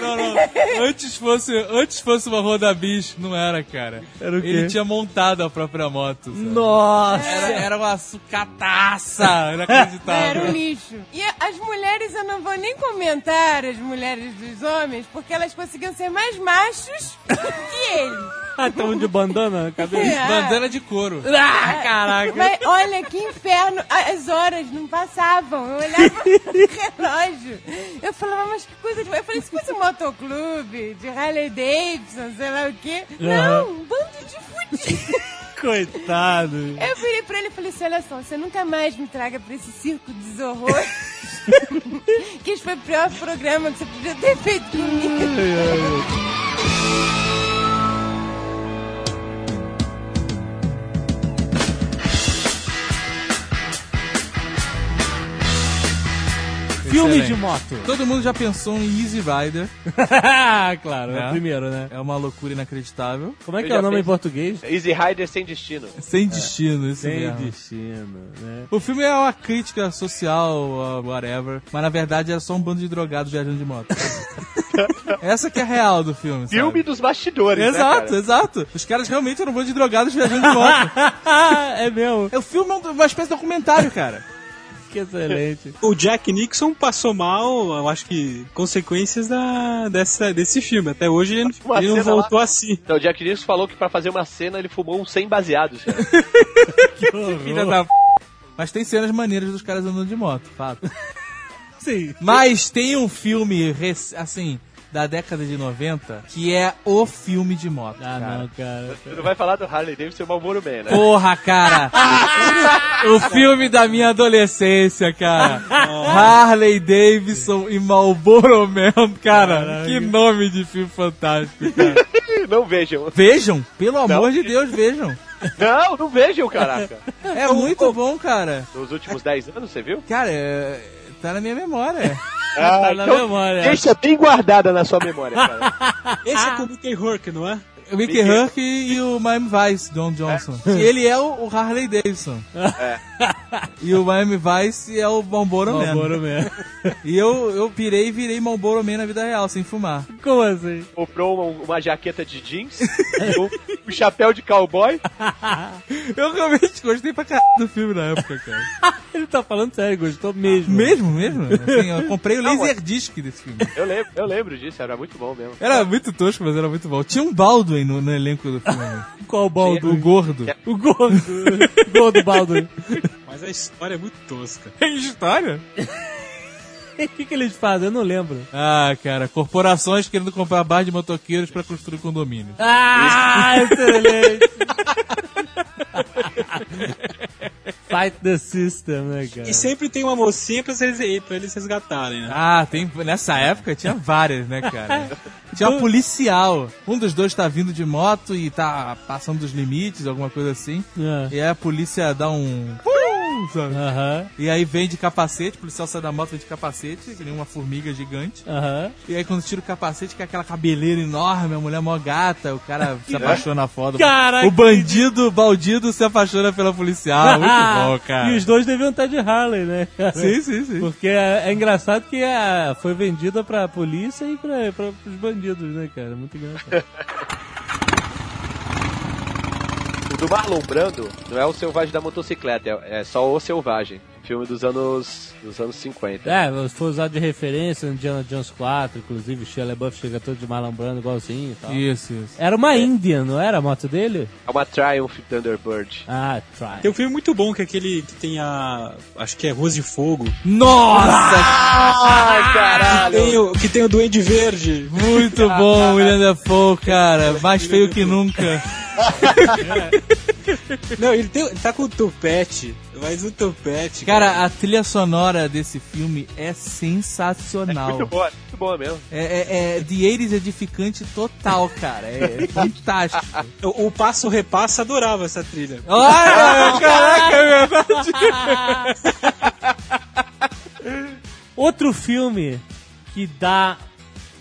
E: Não, não. Antes fosse, antes fosse uma Honda Bis, não era, cara.
B: Era o quê?
E: Ele tinha montado a própria moto. sabe?
B: Nossa.
E: Era, era uma sucataça,
F: Era um
E: inacreditável.
F: lixo. E as mulheres, eu não vou nem comentar as mulheres dos homens, porque elas conseguiam ser mais machos que ele.
B: Ah, tão de bandana na cabeça.
F: É.
E: Bandana de couro.
B: Ah, caraca.
F: Mas olha que inferno, as horas não passavam. Eu olhava no relógio. Eu falava, mas que coisa de. Eu falei, se fosse um motoclube, de Harley Davidson, sei lá o quê. Não, um bando de fudido.
B: Coitado.
F: Eu virei pra ele e falei assim: olha só, você nunca mais me traga pra esse circo dos horrores. *laughs* que esse foi o pior programa que você podia ter feito comigo.
B: you Filme
E: Excelente.
B: de moto.
E: Todo mundo já pensou em Easy Rider. *laughs*
B: claro, é
E: É.
B: o primeiro, né?
E: É uma loucura inacreditável.
B: Como é que
C: Eu
B: é o nome em
C: pensei.
B: português?
C: Easy Rider sem destino.
E: Sem destino, isso
B: Sem
E: mesmo.
B: destino, né?
E: O filme é uma crítica social, uh, whatever, mas na verdade era só um bando de drogados viajando de moto. *laughs* Essa que é a real do filme, sabe?
C: Filme dos bastidores,
E: Exato,
C: né, cara?
E: exato. Os caras realmente eram um bando de drogados viajando de moto. *laughs*
B: é mesmo.
E: o filme é um- uma espécie de documentário, cara.
B: Que *laughs* excelente.
D: O Jack Nixon passou mal, eu acho que, consequências da, dessa, desse filme. Até hoje ele, não- ele não voltou assim.
C: Então, o Jack Nicholson falou que pra fazer uma cena ele fumou uns 100 baseados. cara. *laughs*
E: Filha da p... Mas tem cenas maneiras dos caras andando de moto, fato.
B: Sim.
E: Mas tem um filme, assim, da década de 90, que é o filme de moto.
B: Ah,
E: cara.
B: não, cara.
C: Você não vai falar do Harley Davidson e o Marlboro Man, né?
E: Porra, cara! *laughs* o filme da minha adolescência, cara. Harley Davidson e Marlboro Man, cara. Que nome de filme fantástico, cara. *laughs*
C: Não vejam.
E: Vejam, pelo amor de Deus, vejam.
C: Não, não vejam, caraca.
E: É muito bom, cara.
C: Nos últimos 10 anos, você viu?
E: Cara, é- tá na minha memória. *laughs* *laughs*
C: Ah,
B: na memória.
C: Deixa bem guardada na sua memória, cara.
D: Esse é com o Mickey Rourke, não é?
E: O Mickey Huck e o Miami Vice, John Johnson. E ele é o, o Harley Davidson. E o Miami Vice é o Marlboro Man.
B: Marlboro Man.
E: E eu, eu pirei e virei Marlboro Man na vida real, sem fumar.
B: Como assim?
C: Comprou uma, uma jaqueta de jeans, *laughs* um, um chapéu de cowboy. *laughs*
E: Eu realmente gostei pra caralho do filme na época, cara. *laughs*
B: Ele tá falando sério, gostou mesmo.
E: Mesmo, mesmo? Assim, eu comprei o Laserdisc desse filme.
C: Eu lembro, eu lembro disso, era muito bom mesmo.
E: Era muito tosco, mas era muito bom. Tinha um Baldwin no, no elenco do filme. *laughs*
B: Qual
E: O
B: Baldo?
E: gordo. *laughs*
B: O gordo. O gordo Baldo.
D: Mas a história é muito tosca.
E: Tem história? *laughs*
B: O que, que eles fazem? Eu não lembro.
E: Ah, cara, corporações querendo comprar bar de motoqueiros pra construir condomínios.
B: Ah, excelente. Fight the system, né, cara?
D: E sempre tem uma mocinha pra eles, pra eles resgatarem, né?
E: Ah, tem, nessa época tinha várias, né, cara? Tinha uma policial. Um dos dois tá vindo de moto e tá passando dos limites, alguma coisa assim.
B: Ah.
E: E aí a polícia dá um. Sabe?
B: Aham,
E: E aí vem de capacete, o policial sai da moto vem de capacete, que nem uma formiga gigante.
B: aham.
E: E aí quando tira o capacete, que é aquela cabeleira enorme, a mulher mó gata, o cara *laughs* se apaixona foda.
B: Caraca,
E: o bandido, o baldido se apaixona pela policial. Muito *laughs* bom, cara.
B: E os dois deviam estar de Harley, né? cara? *laughs*
E: Sim, sim, sim.
B: Porque é, é engraçado que é, foi vendida pra polícia e pra, pra, pros bandidos, né, cara? Muito engraçado.
C: Do Marlon Brando não é o Selvagem da Motocicleta, é, é só o Selvagem. Filme dos anos, dos anos 50.
B: é, foi usado de referência no Indiana Jones 4, inclusive o Shia LaBeouf chega todo de malambrando igualzinho e tal.
E: Isso, isso.
B: Era uma Indian, não era a moto dele?
C: É uma Triumph Thunderbird.
B: Ah, try.
D: Tem um filme muito bom que é aquele que tem a. Acho que é Ruas de Fogo.
E: Nossa!
C: Ai, caralho!
D: Tem o, que tem o Duende Verde.
E: Muito bom, William Dafoe, cara. Mais feio que nunca. *laughs*
D: Não, ele, tem, ele tá com o tupete. Mas o tupete.
E: Cara, a trilha sonora desse filme é sensacional.
C: Muito boa, muito boa mesmo.
E: É, é, é The 80s edificante total, cara. É *laughs* fantástico.
D: O, o Passo Repassa adorava essa trilha. *laughs*
E: Olha, caraca, é verdade. *laughs*
B: Outro filme que dá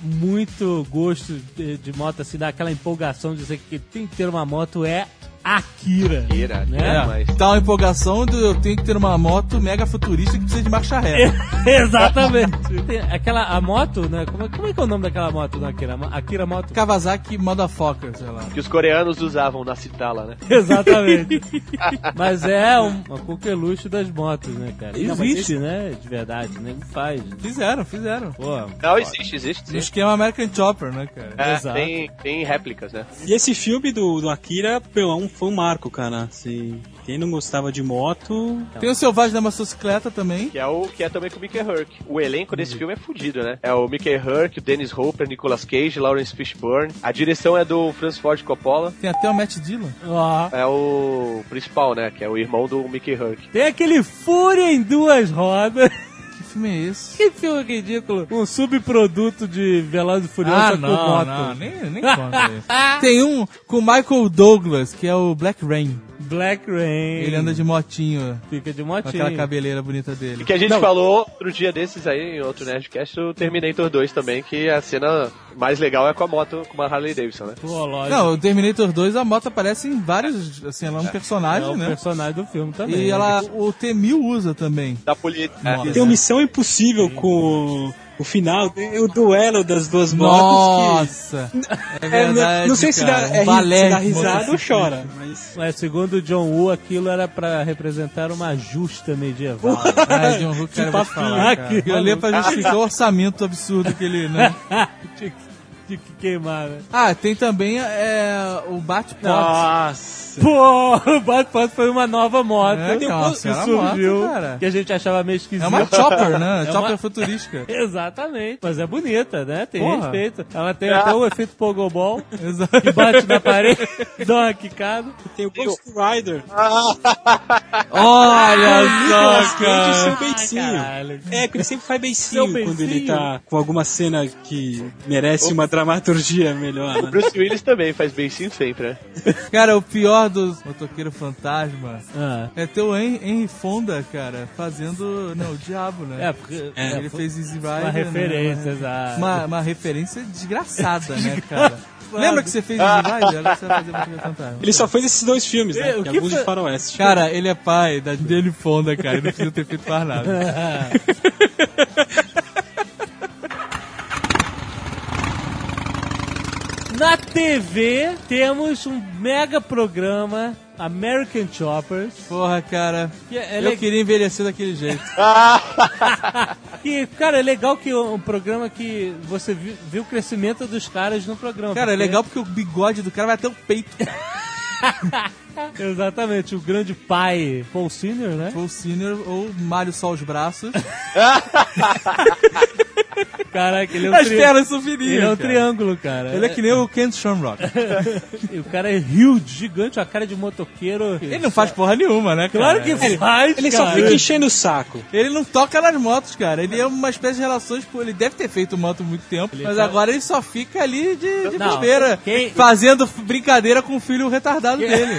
B: muito gosto de, de moto, assim, dá aquela empolgação de dizer que tem que ter uma moto é Akira.
C: Akira,
B: né?
C: é. mas-
E: Tá uma empolgação do eu tenho que ter uma moto mega futurista que precisa de marcha ré. *laughs*
B: Exatamente. *laughs* Aquela a moto, né? Como, é- como é que é o nome daquela moto da Akira? Akira moto.
E: Kawasaki Motherfucker, sei lá.
C: Que os coreanos usavam na Citala, né? *laughs*
B: Exatamente. Mas é um, uma coqueluche das motos, né, cara?
D: Não, mas
B: Existe, né? De verdade, né? Faz.
E: Fizeram, fizeram.
B: Pô,
C: Não, existe, existe
E: No
C: sim.
E: esquema American Chopper, né, cara?
C: É,
B: Exato.
C: tem, tem réplicas, né?
D: E esse filme do, do Akira, meu, é um, foi um marco, cara. Assim, quem não gostava de moto.
E: Tem o Selvagem da Motocicleta também.
C: Que é o que é também com o Mickey Hurk. O elenco desse filme é fudido, né? É o Mickey Hurk, o Dennis Hopper, Nicolas Cage, Lawrence Fishburne. A direção é do Francis Ford Coppola.
E: Tem até o Matt Dillon.
B: ó.
C: É o principal, né? Que é o irmão do Mickey Hurk.
B: Tem aquele Fúria em duas rodas. *laughs*
E: Que filme é esse?
B: Que filme ridículo. Um subproduto de Velozes e Furiosos
E: Ah,
B: com
E: não,
B: moto.
E: não, nem, nem conta isso. *laughs* Tem um com Michael Douglas, que é o Black Rain.
B: Black Rain.
E: Ele anda de motinho,
B: Fica de
E: com
B: motinho.
E: aquela cabeleira bonita
C: E
E: dele.
C: que a gente falou outro dia desses aí, em outro Nerdcast, o Terminator 2 também, que a cena mais legal é com a moto, com uma Harley Davidson, né?
B: Pô, lógico.
E: Não, o Terminator 2, a moto aparece em vários, assim, ela é um
B: é
E: personagem,
B: o
E: né?
B: personagem do filme também.
E: E
B: né?
E: ela, o T-1000 usa também.
C: Da polícia.
E: Moto.
D: Tem uma missão impossível com o final, o duelo das duas motos.
E: Nossa! É
D: Que, *laughs* é,
E: verdade,
D: não sei se dá,
E: cara, um
D: é,
E: balé
D: se dá risada ou chora, mas.
B: Mas segundo o John Woo, aquilo era pra representar uma justa medieval.
E: Ah, *laughs* John Hook, cara, eu vou te falar, cara. É pra justificar o orçamento absurdo que ele, né? *laughs*
B: Tinha que- que queimar, né?
E: Ah, tem também é, o Batpot.
D: Nossa!
B: Pô, *laughs* o Batpod foi uma nova moto
E: É,
B: que
E: nossa, era
B: surgiu,
E: moto,
B: que a gente achava meio esquisito.
E: É uma chopper, né? *laughs*
B: É
E: chopper
B: uma-
E: futurística. *laughs*
B: Exatamente. Mas é bonita, né? Tem
E: Porra.
B: respeito. Ela tem até o efeito pogobol, que bate na parede, dá uma quicada.
D: Tem o Ghost Rider.
E: Olha
D: Nicolas
E: só, cara.
D: seu beicinho.
B: Caralho.
D: É, porque ele sempre faz beicinho,
B: Seu
D: quando ele
B: beicinho.
D: tá com alguma cena que merece uma dramaturgia melhor.
C: O
D: Né?
C: Bruce Willis também faz beicinho sempre, né? *laughs*
E: Cara, o pior dos motoqueiro fantasma
B: Ah.
E: é ter o Hen- Henry Fonda, cara, fazendo. Não, o diabo, né?
B: É, porque
D: É,
E: ele fez Easy Rider.
B: uma
E: né?
B: referência, exato.
E: Uma, uma referência desgraçada, né, cara? *laughs* Lembra que você fez Easy Rider? Agora você vai fazer Motoqueiro Fantasma.
D: Ele só fez esses dois filmes, né?
B: É, o
D: que
B: que
D: alguns
B: foi-
D: de faroeste.
E: Cara, ele é pai da Jane Fonda, cara. Ele não precisa ter feito mais nada. *laughs*
B: Na TV temos um mega programa American Choppers.
E: Porra, cara.
B: Que é
E: eu
B: le-
E: queria envelhecer daquele jeito. *laughs*
B: Que, cara, é legal que é um programa que você viu, viu o crescimento dos caras no programa.
E: Cara, é
B: porque-
E: legal porque o bigode do cara vai até o peito. *laughs* *laughs*
B: Exatamente, o grande pai Paul Senior, né?
E: O Senior ou Mário só os braços. *laughs*
B: Caraca, ele é um,
E: As
B: tri-
E: pernas são fininhas.
B: ele é um
E: cara.
B: triângulo, cara.
E: Ele é que nem o Kent Shamrock. *laughs*
B: E o cara é huge, gigante, a cara de motoqueiro.
E: Ele não faz porra nenhuma, né, cara?
B: Claro que faz,
D: Ele só
B: cara.
D: fica enchendo o saco.
E: Ele não toca nas motos, cara. Ele é uma espécie de relações. Ele deve ter feito moto há muito tempo, mas
B: tá-
E: agora ele só fica ali de, de
B: Não,
E: bobeira.
B: quem-
E: Fazendo brincadeira com o filho retardado dele.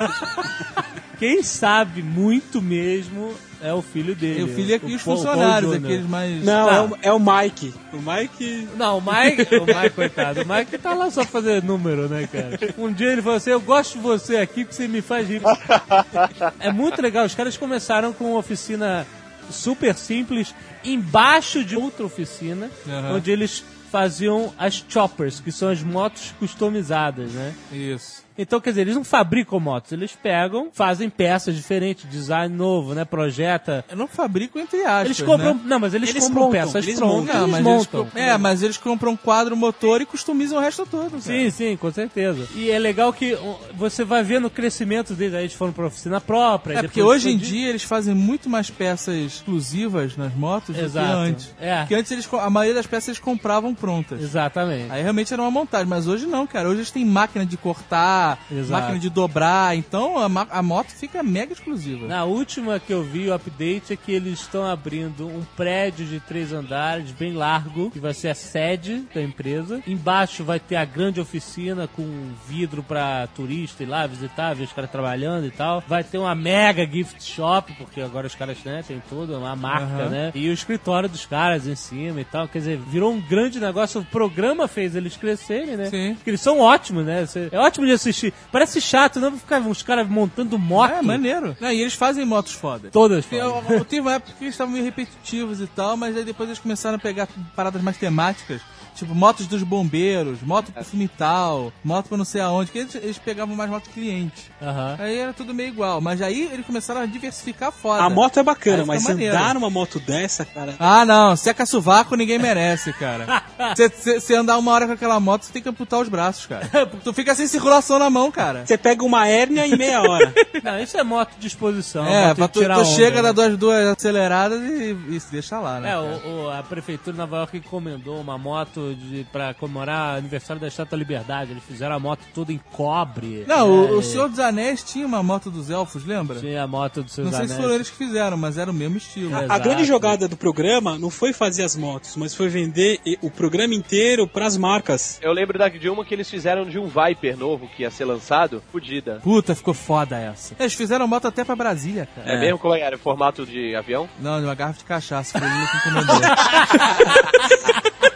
E: *laughs*
B: Quem sabe muito mesmo é o filho dele.
E: E o filho é e os
B: Paul- Paul
E: funcionários,
B: Jr.
E: aqueles mais.
D: Não,
B: Tá.
D: é, o, é o Mike. O Mike.
B: Não, o Mike, o Mike, coitado, o Mike tá lá só fazer número, né, cara? Um dia ele falou assim: Eu gosto de você aqui porque você me faz rir. *laughs* É muito legal, os caras começaram com uma oficina super simples, embaixo de outra oficina,
E: Aham.
B: onde eles faziam as choppers, que são as motos customizadas, né?
E: Isso.
B: Então, quer dizer, eles não fabricam motos, eles pegam, fazem peças diferentes, design novo, né? Projeta.
E: Eu não fabrico entre aspas.
B: Eles compram.
E: né?
B: Não, mas eles,
D: Eles
B: compram
D: montam,
B: peças
D: eles
B: prontas.
D: montam.
E: Não,
B: eles
E: mas eles,
B: montam.
E: co- é, mas eles compram quadro, motor e customizam o resto todo. cara.
B: Sim, sim, com certeza. E é legal que você vai vendo o crescimento deles. Aí eles foram pra oficina própria.
E: É, porque hoje em dia eles fazem muito mais peças exclusivas nas motos
B: Exato.
E: do que antes.
B: É.
E: Porque antes eles, a maioria das peças eles compravam prontas.
B: Exatamente.
E: Aí realmente era uma montagem, mas hoje não, cara. Hoje eles têm máquina de cortar,
B: Exato.
E: máquina de dobrar, então a, a moto fica mega exclusiva.
B: Na última que eu vi, o update é que eles estão abrindo um prédio de três andares, bem largo, que vai ser a sede da empresa. Embaixo vai ter a grande oficina com vidro pra turista ir lá visitar, ver os caras trabalhando e tal. Vai ter uma mega gift shop, porque agora os caras, né, tem toda uma marca,
E: Aham.
B: né? E o escritório dos caras em cima e tal. Quer dizer, virou um grande negócio. O programa fez eles crescerem, né?
E: Sim.
B: Porque eles são ótimos, né? É ótimo de assistir. Parece chato, não ficar uns caras montando moto.
E: É, maneiro. Não, e eles fazem motos foda.
B: Todas. Foda.
E: Teve uma época que eles estavam meio repetitivos e tal, mas aí depois eles começaram a pegar paradas mais temáticas. Tipo, motos dos bombeiros, moto pro filme tal, moto pra não sei aonde, que eles, eles pegavam mais moto cliente.
B: Aham.
E: Aí era tudo meio igual. Mas aí eles começaram a diversificar foda.
D: A moto é bacana, mas se
E: maneiro.
D: andar numa moto dessa, cara.
E: Ah, não. Seca sovaco, ninguém merece, cara. *laughs* Você andar uma hora com aquela moto, você tem que amputar os braços, cara. *laughs* tu fica sem circulação na mão, cara.
D: Você pega uma hérnia em meia hora. *laughs*
B: Não, isso é moto de exposição.
E: É, pra tu,
B: tirar
E: tu
B: onda,
E: chega,
B: né?
E: dá duas, duas aceleradas e, e se deixa lá, né?
B: É, o, o- a prefeitura de Nova York encomendou uma moto moto de, pra comemorar o aniversário da Estátua da Liberdade. Eles fizeram a moto toda em cobre.
E: Não,
B: É,
E: o, o Senhor dos Anéis tinha uma moto dos elfos, lembra?
B: Tinha a moto dos seus
E: Não sei
B: anéis.
E: se foram eles que fizeram, mas era o mesmo estilo.
B: É.
D: A
B: Exato.
D: grande jogada do programa não foi fazer as motos, mas foi vender o programa inteiro pras marcas.
C: Eu lembro da, de uma que eles fizeram de um Viper novo que ia ser lançado, fodida.
E: Puta, ficou foda essa. Eles fizeram moto até pra Brasília, cara.
C: É. mesmo como era? O formato de avião?
E: Não, de uma garrafa de cachaça, foi ele que encomendou. *laughs*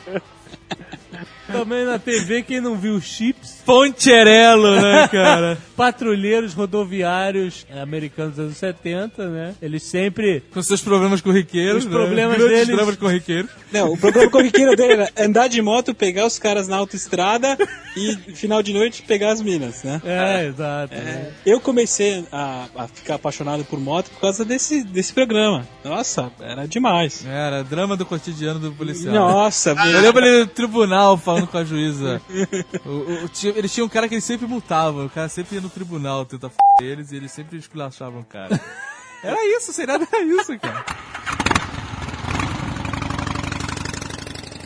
B: Também na TV, quem não viu Chips,
E: Poncherello, né, *laughs* cara?
B: patrulheiros rodoviários americanos dos anos 70, né? Eles sempre
E: Com seus problemas corriqueiros,
B: Os
E: né?
B: problemas
E: Grandes
B: deles-
E: problemas corriqueiros.
D: Não, o programa corriqueiro dele era andar de moto, pegar os caras na autoestrada e final de noite pegar as minas, né?
B: É, exato. né?
D: Eu comecei a, a ficar apaixonado por moto por causa desse, desse programa. Nossa, era demais.
E: Era drama do cotidiano do policial.
D: Nossa,
E: Eu lembro ele no tribunal falando com a juíza. O- o- tinha- eles tinham um cara que eles sempre multavam. O cara sempre ia no tribunal tentar f eles e eles sempre esculachavam o cara. *laughs* Era isso, sem nada era isso, cara.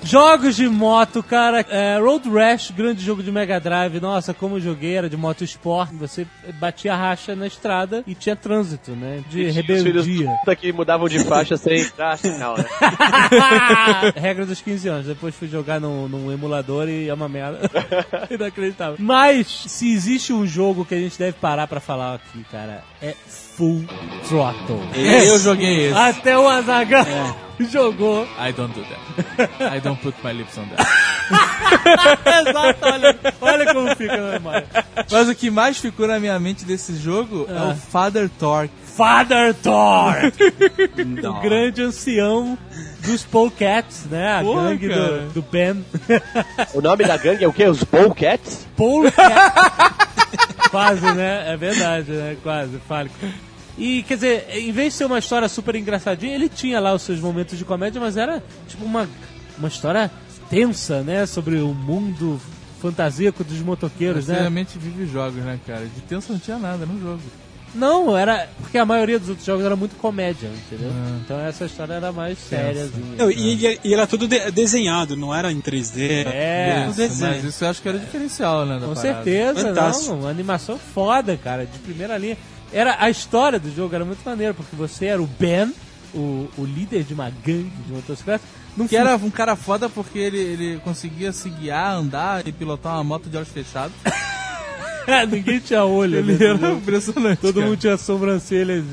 B: Jogos de moto, cara. É, Road Rash, grande jogo de Mega Drive. Nossa, como eu joguei, era de moto esporte. Você batia a racha na estrada e tinha trânsito, né? De
C: Os filhos
B: rebeldia.
C: puta que mudavam de faixa sem entrar, não, né? *laughs*
B: Regra dos 15 anos. Depois fui jogar num, num emulador e é uma merda. *laughs* Inacreditável. Mas, se existe um jogo que a gente deve parar pra falar aqui, cara, é Full Throttle.
E: Eu joguei esse.
B: Até o Azaghal *laughs* jogou.
E: I don't do that. I don't put my lips on that. *laughs*
B: Exato, olha, olha como fica na memória.
E: Mas o que mais ficou na minha mente desse jogo é,
B: Ah.
E: o Father Torque.
B: Father Thor! o grande ancião dos Polecats, né? A
E: Porra,
B: gangue do, do Ben.
C: O nome da gangue é o quê? Os Bowcats?
B: Polecat. Quase, né? É verdade, né? Quase, fale. E, quer dizer, em vez de ser uma história super engraçadinha, ele tinha lá os seus momentos de comédia, mas era tipo uma, uma história tensa, né? Sobre o mundo fantasíaco dos motoqueiros, né?
E: realmente vive jogos, né, cara? De tenso não tinha nada no jogo.
B: Não, era. Porque a maioria dos outros jogos era muito comédia, entendeu? Então essa história era mais sériazinha.
D: Não, e, e era tudo de- desenhado, não era em 3D.
B: É,
D: Tudo desenho.
E: Mas isso eu acho que era diferencial, né?
B: Com
E: parada.
B: certeza,
D: Fantástico.
B: não. Uma animação foda, cara, de primeira linha. Era, a história do jogo era muito maneira, porque você era o Ben, o, o líder de uma gangue de motocicletas. Num
E: Que era um cara foda porque ele, ele conseguia se guiar, andar e pilotar uma moto de olhos fechados. *laughs*
B: Ninguém tinha olho.
E: Ele
B: né?
E: era impressionante.
B: Todo
E: cara.
B: mundo tinha sobrancelhas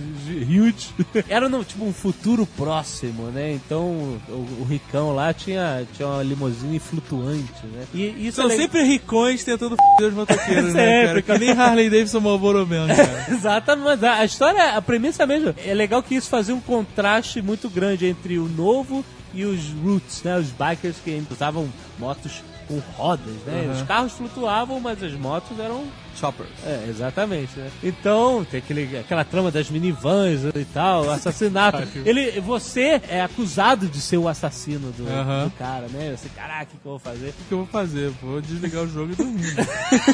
B: huge. Era no, tipo um futuro próximo, né? Então o, o Ricão lá tinha, tinha uma limusine flutuante, né? E isso
E: São
B: é
E: sempre ricões tentando f*** os motoqueiros, *laughs* né, cara? Que nem Harley Davidson Marlboro Man, cara.
B: Exatamente, mas a, a história, a premissa mesmo, é legal que isso fazia um contraste muito grande entre o novo e os roots, né? Os bikers que usavam motos com rodas, né?
E: Uhum.
B: Os carros flutuavam, mas as motos eram
E: Choppers.
B: É, exatamente, né? Então, tem aquele, aquela trama das minivans e tal, *laughs* assassinato. Ele, você é acusado de ser o assassino do, do cara, né? Você, caraca, o que, que eu vou fazer?
E: O que eu vou fazer? Vou desligar o jogo e dormir.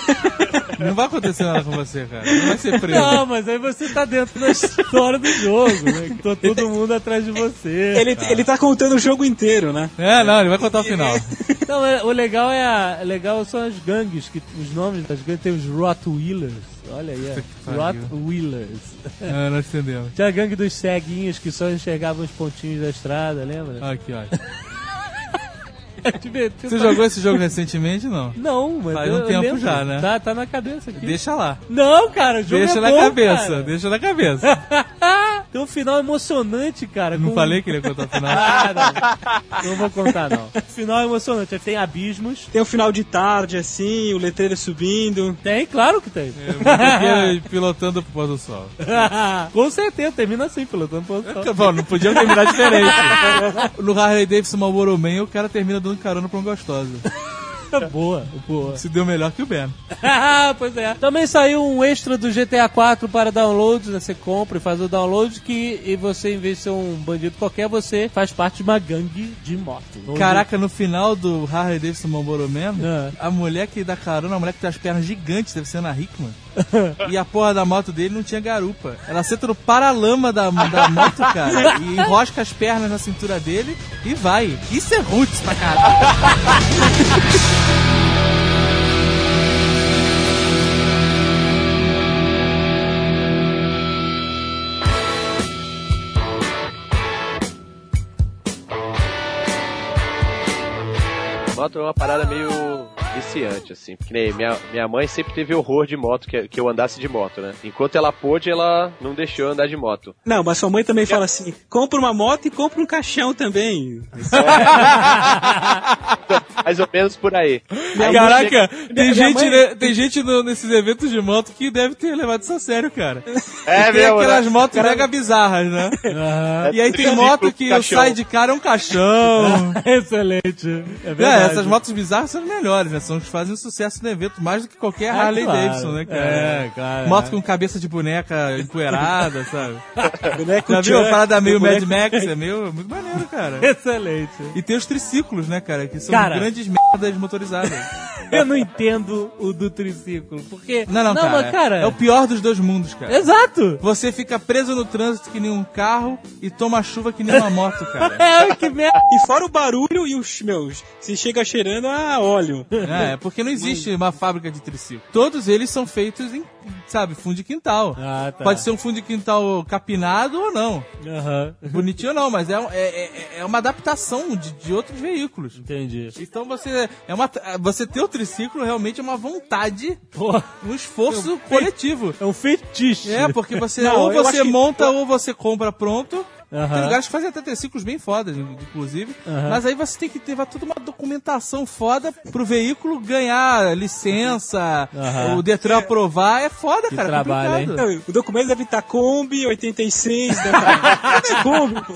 E: *laughs* não vai acontecer nada com você, cara. Não vai ser preso.
B: Não, mas aí você tá dentro da história do jogo, né? Que tá todo *laughs* mundo atrás de você.
D: Ele, ele tá contando o jogo inteiro, né?
E: É, não, ele vai contar o final.
B: Não, o legal é a, legal são as gangues, que os nomes das gangues tem os Rottweilers. Olha aí. Rottweilers.
E: É, nós entendemos.
B: Tinha a gangue dos ceguinhos que só enxergavam os pontinhos da estrada, lembra?
E: Aqui, ó.
B: É divertido.
E: Você jogou esse jogo recentemente, não?
B: Não, mas
E: Faz
B: eu
E: um tempo
B: lembro.
E: já, né?
B: Tá, tá na cabeça aqui.
E: Deixa lá.
B: Não, cara, o jogo
E: Deixa
B: é
E: na
B: bom,
E: cabeça,
B: cara.
E: deixa na cabeça. *laughs*
B: Tem um final emocionante, cara.
E: Não
B: com-
E: falei que ele ia contar o final. *laughs*
B: Ah, não. não vou contar, não. Final emocionante. Tem abismos.
D: Tem o final de tarde, assim, o letreiro subindo.
B: Tem, claro que tem.
E: Motoqueiro pilotando pro pôr do sol. *laughs*
B: Com certeza, termina assim, pilotando posição.
E: Bom, não podia terminar diferente. No Harley Davidson Marlboro Man, o cara termina dando carona pra um gostoso. *laughs*
B: boa, boa.
E: Se deu melhor que o Ben. *laughs*
B: pois é. Também saiu um extra do GTA 4 para download, né? Você compra e faz o download que e você, em vez de ser um bandido qualquer, você faz parte de uma gangue de moto.
E: Caraca, no final do Harley Davidson Marlboro Man,
B: É.
E: a mulher que dá carona, a mulher que tem as pernas gigantes, deve ser Ana Hickman. *laughs* e a porra da moto dele não tinha garupa. Ela senta no paralama da, da moto, cara, *laughs* e enrosca as pernas na cintura dele e vai. Isso é roots pra caralho.
C: Moto é uma parada meio viciante, assim. Porque nem minha, minha mãe sempre teve horror de moto, que, que eu andasse de moto, né? Enquanto ela pôde, ela não deixou eu andar de moto.
D: Não, mas sua mãe também fala assim: compra uma moto e compra um caixão também. *laughs*
C: Mais ou menos por aí.
E: Caraca, tem
D: minha
E: gente,
D: mãe-
E: né, tem gente no- nesses eventos de moto que deve ter levado isso a sério, cara.
C: É,
E: tem
C: meu,
E: aquelas
C: né?
E: motos mega bizarras, né?
B: Aham.
E: E aí tem
C: Ridículo,
E: moto que o
C: caixão.
E: sai de cara é um caixão. *laughs*
B: Excelente. É
E: É,
B: verdade.
E: essas motos bizarras são as melhores, né? São os que fazem sucesso no evento mais do que qualquer
B: Ah,
E: Harley
B: claro.
E: Davidson, né, cara?
B: É, claro.
E: Moto com cabeça de boneca empoeirada, sabe? *laughs*
D: Boneco
E: Já viu parada meio Mad Max? É meio, muito maneiro, cara. *laughs*
B: Excelente.
E: E tem os triciclos, né, cara? Que são
B: Cara.
E: grandes merdas motorizadas. *laughs*
B: Eu não entendo o do triciclo, porque...
E: Não, não, cara.
B: mas, cara...
E: É o pior dos dois mundos, cara.
B: Exato!
E: Você fica preso no trânsito que nem um carro e toma chuva que nem uma moto, cara.
B: É, que merda.
D: E fora o barulho e os meus, se chega cheirando a óleo.
E: É, porque não existe uma fábrica de triciclo. Todos eles são feitos em, sabe, fundo de quintal.
B: Ah, tá.
E: Pode ser um fundo de quintal capinado ou não.
B: Aham.
E: Bonitinho ou não, mas é, um- é, é, é uma adaptação de, de outros veículos.
B: Entendi.
E: Então você é uma você ter o triciclo realmente é uma vontade, um esforço coletivo.
B: é um fetiche.
E: É, porque você
D: Não,
E: ou você
D: acho que-
E: monta ou você compra pronto. Tem
B: Aham.
E: lugares que fazem até triciclos bem fodas, inclusive. Mas aí você tem que ter toda uma documentação foda pro veículo ganhar licença, o Detran aprovar. É foda,
B: Que
E: cara. é
B: trabalho.
D: Não, o documento deve estar Kombi 86, deve estar... Tudo é Kombi, pô.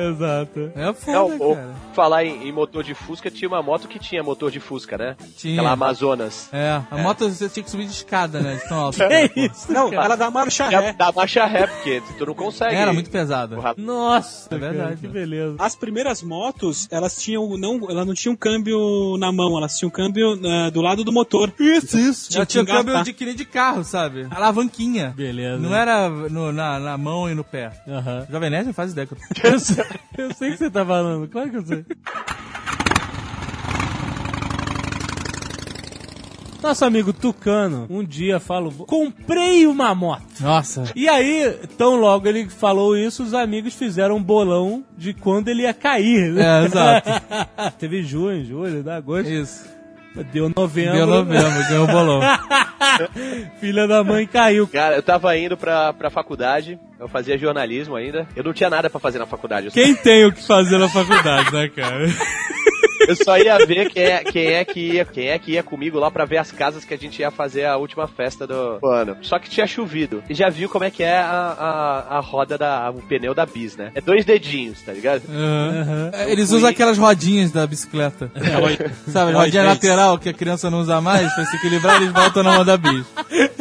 B: Exato.
E: É
C: Não,
E: foda,
C: ou
E: cara.
C: Falar em, em motor de Fusca, tinha uma moto que tinha motor de Fusca, né?
E: Tinha.
C: Aquela Amazonas.
E: É, a moto você tinha que subir de escada, né? De tão alto.
B: É isso,
D: Não,
B: cara.
D: ela dá marcha ré.
C: da marcha ré, porque tu não consegue.
E: Era muito pesada.
B: Nossa,
E: É verdade,
B: que beleza.
D: As primeiras motos, elas tinham não, elas não tinham câmbio na mão, elas tinham câmbio eh, do lado do motor.
E: Isso, isso. Ela tinha
D: que engatar.
E: câmbio de que nem de carro, sabe? Alavanquinha.
B: Beleza.
E: Não era no- na, na mão e no pé.
B: Aham.
E: Jovem Nerd não faz ideia que eu tô...
B: Eu sei, eu sei que você tá falando, claro que eu sei. Nosso amigo Tucano, um dia falou: Comprei uma moto.
E: Nossa.
B: E aí, tão logo ele falou isso, os amigos fizeram um bolão de quando ele ia cair. né?
E: É, exato. *laughs*
B: Teve junho, julho, né, agosto.
E: Isso.
B: Deu novembro.
E: Deu novembro, ganhou o bolão. *laughs*
B: Filha da mãe caiu.
C: Cara, eu tava indo pra, pra faculdade, eu fazia jornalismo ainda. Eu não tinha nada pra fazer na faculdade.
E: Quem tem o que fazer na faculdade, né, cara? *laughs*
C: eu só ia ver quem é, quem, é que ia, quem é que ia comigo lá pra ver as casas que a gente ia fazer a última festa do ano. Só que tinha chovido. E já viu como é que é a, a, a roda da. o pneu da bis, né? É dois dedinhos, tá ligado?
E: É, Eles usam aquelas rodinhas da bicicleta. *laughs* Sabe, rodinha lateral que a criança não usa mais, pra se equilibrar, eles voltam na onda bis. *laughs*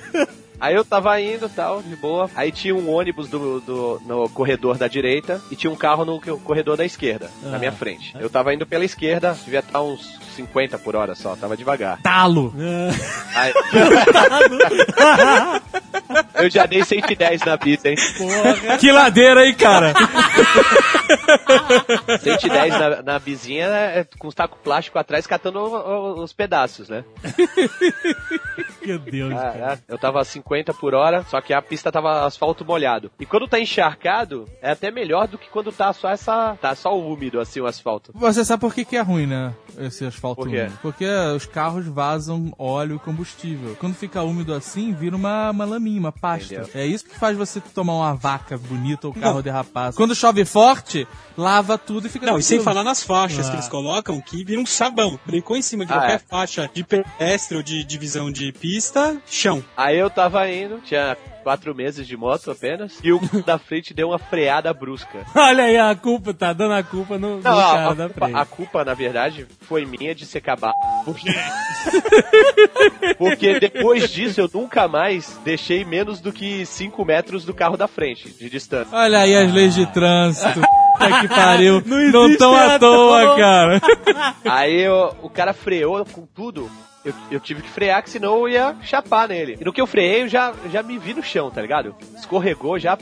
C: Aí eu tava indo tal, de boa. Aí tinha um ônibus do, do- no corredor da direita e tinha um carro no co- corredor da esquerda, na minha frente. Eu tava indo pela esquerda, devia estar uns 50 por hora só, tava devagar.
E: Talo.
C: Aí... *laughs* *laughs* eu já dei 110 na bis, hein?
E: Que ladeira, hein, cara?
C: 110 na, na bizinha é com os tacos plástico atrás catando o- o- os pedaços, né?
B: Meu Deus, cara.
C: Eu tava a 50 por hora, só que a pista tava asfalto molhado. E quando tá encharcado, é até melhor do que quando tá só essa. tá só úmido assim o asfalto.
E: Você sabe por que, que é ruim, né? Esse asfalto
C: Por quê?
E: úmido. Porque os carros vazam óleo e combustível. Quando fica úmido assim, vira uma, uma laminha, uma pasta.
C: Entendeu.
E: É isso que faz você tomar uma vaca bonita ou carro derrapado. Quando chove forte, lava tudo e fica
D: Não, e sem falar nas faixas que eles colocam, que vira um sabão. Brincou em cima de
C: Ah,
D: qualquer
C: é.
D: faixa de pedestre ou de divisão de pista, chão.
C: Aí eu tava indo, tinha quatro meses de moto apenas. E o *laughs* da frente deu uma freada brusca.
B: Olha aí, a culpa, tá dando a culpa no, no
C: Não, a,
B: cara
C: a
B: da
C: culpa,
B: frente.
C: a culpa, na verdade, foi minha de ser acabar. *laughs* Porque... *laughs* porque depois disso eu nunca mais deixei menos do que 5 metros do carro da frente, de distância.
E: Olha aí as leis de trânsito. Puta que pariu.
B: Não
E: Não tão à toa,
B: toa.
E: cara.
C: Aí eu- o cara freou com tudo. Eu, eu tive que frear, que senão eu ia chapar nele. E no que eu freiei, eu já, já me vi no chão, tá ligado? Escorregou, já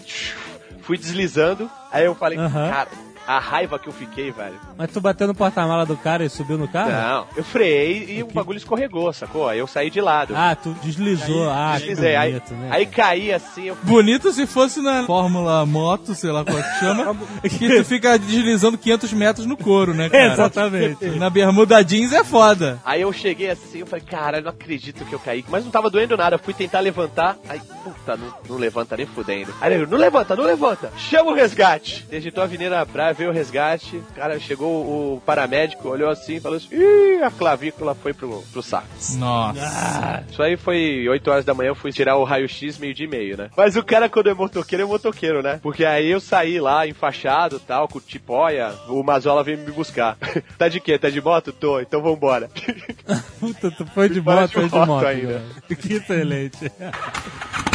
C: fui deslizando. Aí eu falei,
B: Aham.
C: cara, a raiva que eu fiquei, velho.
B: Mas tu bateu no porta-mala do cara e subiu no carro?
C: Não, eu freiei e o bagulho escorregou, sacou? Aí eu saí de lado.
B: Ah, tu deslizou. ah, que
C: Deslizei. aí,
B: bonito, né?
C: aí caí assim, eu
E: Bonito se fosse na Fórmula Moto, sei lá é que chama, *laughs* que tu fica deslizando 500 metros no couro, né, *laughs* cara?
B: Exatamente.
E: Na bermuda jeans é foda.
C: Aí eu cheguei assim, eu falei, cara, eu não acredito que eu caí. Mas não tava doendo nada, eu fui tentar levantar. Aí, puta, não, não levanta nem fudendo. Aí ele, não levanta, não levanta. Chama o resgate. Digitou a Avenida Praia, veio o resgate. Cara, chegou o paramédico, olhou assim e falou assim, ih, a clavícula foi pro, pro saco.
E: Nossa.
C: Isso aí foi 8 horas da manhã, eu fui tirar o raio-x meio de meio, né? Mas o cara, quando é motoqueiro, é motoqueiro, né? Porque aí eu saí lá, enfaixado tal, com tipóia, o Mazola veio me buscar. *laughs* tá de quê? Tá de moto? Tô, então vambora. *laughs*
B: Puta, tu foi de moto, foi de
C: moto
B: moto.
C: ainda.
B: Que excelente. *laughs*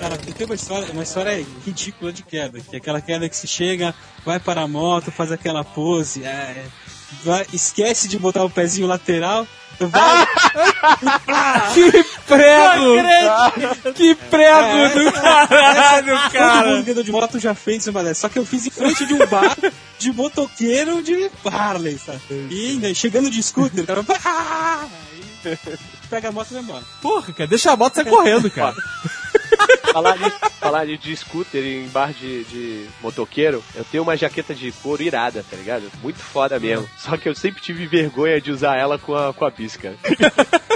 D: Cara, tem uma história, uma história ridícula de queda, que é aquela queda que se chega, vai para a moto, faz aquela pose, é, vai- esquece de botar o pezinho lateral, vai, *laughs*
E: Que prego! Que prego do caralho,
D: todo
E: cara!
D: mundo que andou de moto já fez uma dessas. Só que eu fiz em frente de um bar de motoqueiro de Harley, sabe? E ainda chegando de scooter, *laughs* pega a moto e vai embora.
E: Porra, cara, deixa a moto sair correndo, cara. *laughs*
C: falar, de, falar de, de scooter em bar de, de motoqueiro, eu tenho uma jaqueta de couro irada, tá ligado? Muito foda mesmo. Só que eu sempre tive vergonha de usar ela com a, com a bisca. *laughs*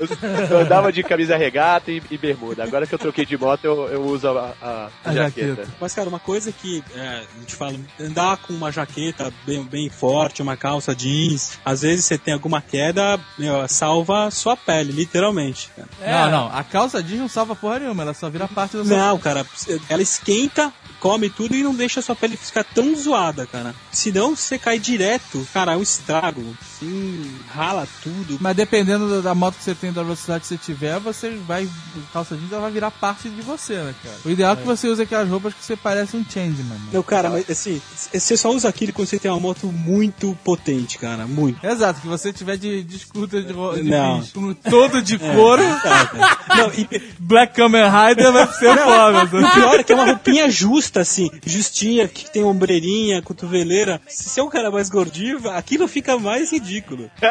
C: Eu, eu andava de camisa regata e, e bermuda. Agora que eu troquei de moto, eu, eu uso a, a- a
E: A
C: jaqueta.
E: jaqueta.
D: Mas, cara, uma coisa que é, eu te falo, andar com uma jaqueta bem, bem forte, uma calça jeans, às vezes você tem alguma queda, meu, salva sua pele, literalmente. cara.
E: Não, não, a calça jeans não salva porra nenhuma, ela só vira parte da sua...
D: Não, cara, ela esquenta, come tudo e não deixa a sua pele ficar tão zoada, cara. Senão você cai direto, cara, é um estrago. Assim, rala tudo.
E: Mas dependendo da, moto que você tem, da velocidade que você tiver, você vai. Calça jeans ela vai virar parte de você, né, cara? O ideal é, que você use aquelas roupas que você parece um changeman. mano.
D: Não, cara, mas assim, você só usa aquilo quando você tem uma moto muito potente, cara, muito.
E: Exato, que você tiver de, de scooter de, de
D: Não.
E: todo de *laughs* couro,
D: Não, e *laughs*
E: Black Kamen Rider vai ser foda.
D: o pior é que é uma roupinha justa, assim, justinha, que tem ombreirinha, cotoveleira. Se você é um cara mais gordinho, aquilo fica mais ridículo. *laughs*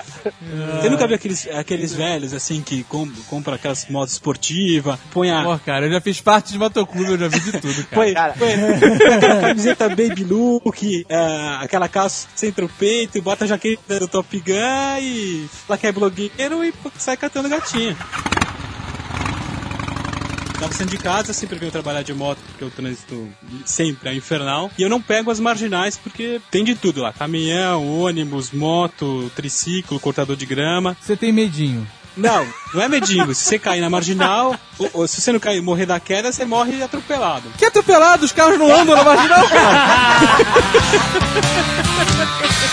D: Você nunca viu aqueles, aqueles velhos, assim, que com, compram aquelas motos esportivas, põe a,
E: Pô, cara, eu já fiz parte de motoclube, eu já vi de tudo, *laughs* cara.
D: Põe,
C: Cara.
D: põe aquela camiseta baby look, ah, aquela calça centro o peito, bota a jaqueta do Top Gun e lá que é blogueiro e sai catando gatinha. Tava saindo de casa, sempre venho trabalhar de moto, porque o trânsito sempre é infernal. E eu não pego as marginais, porque tem de tudo lá. Caminhão, ônibus, moto, triciclo, cortador de grama.
E: Você tem medinho.
D: Não, não é medinho. Se você cair na marginal, ou, ou se você não cair morrer da queda, você morre atropelado.
E: Que atropelado, os carros não andam na marginal, cara. *laughs*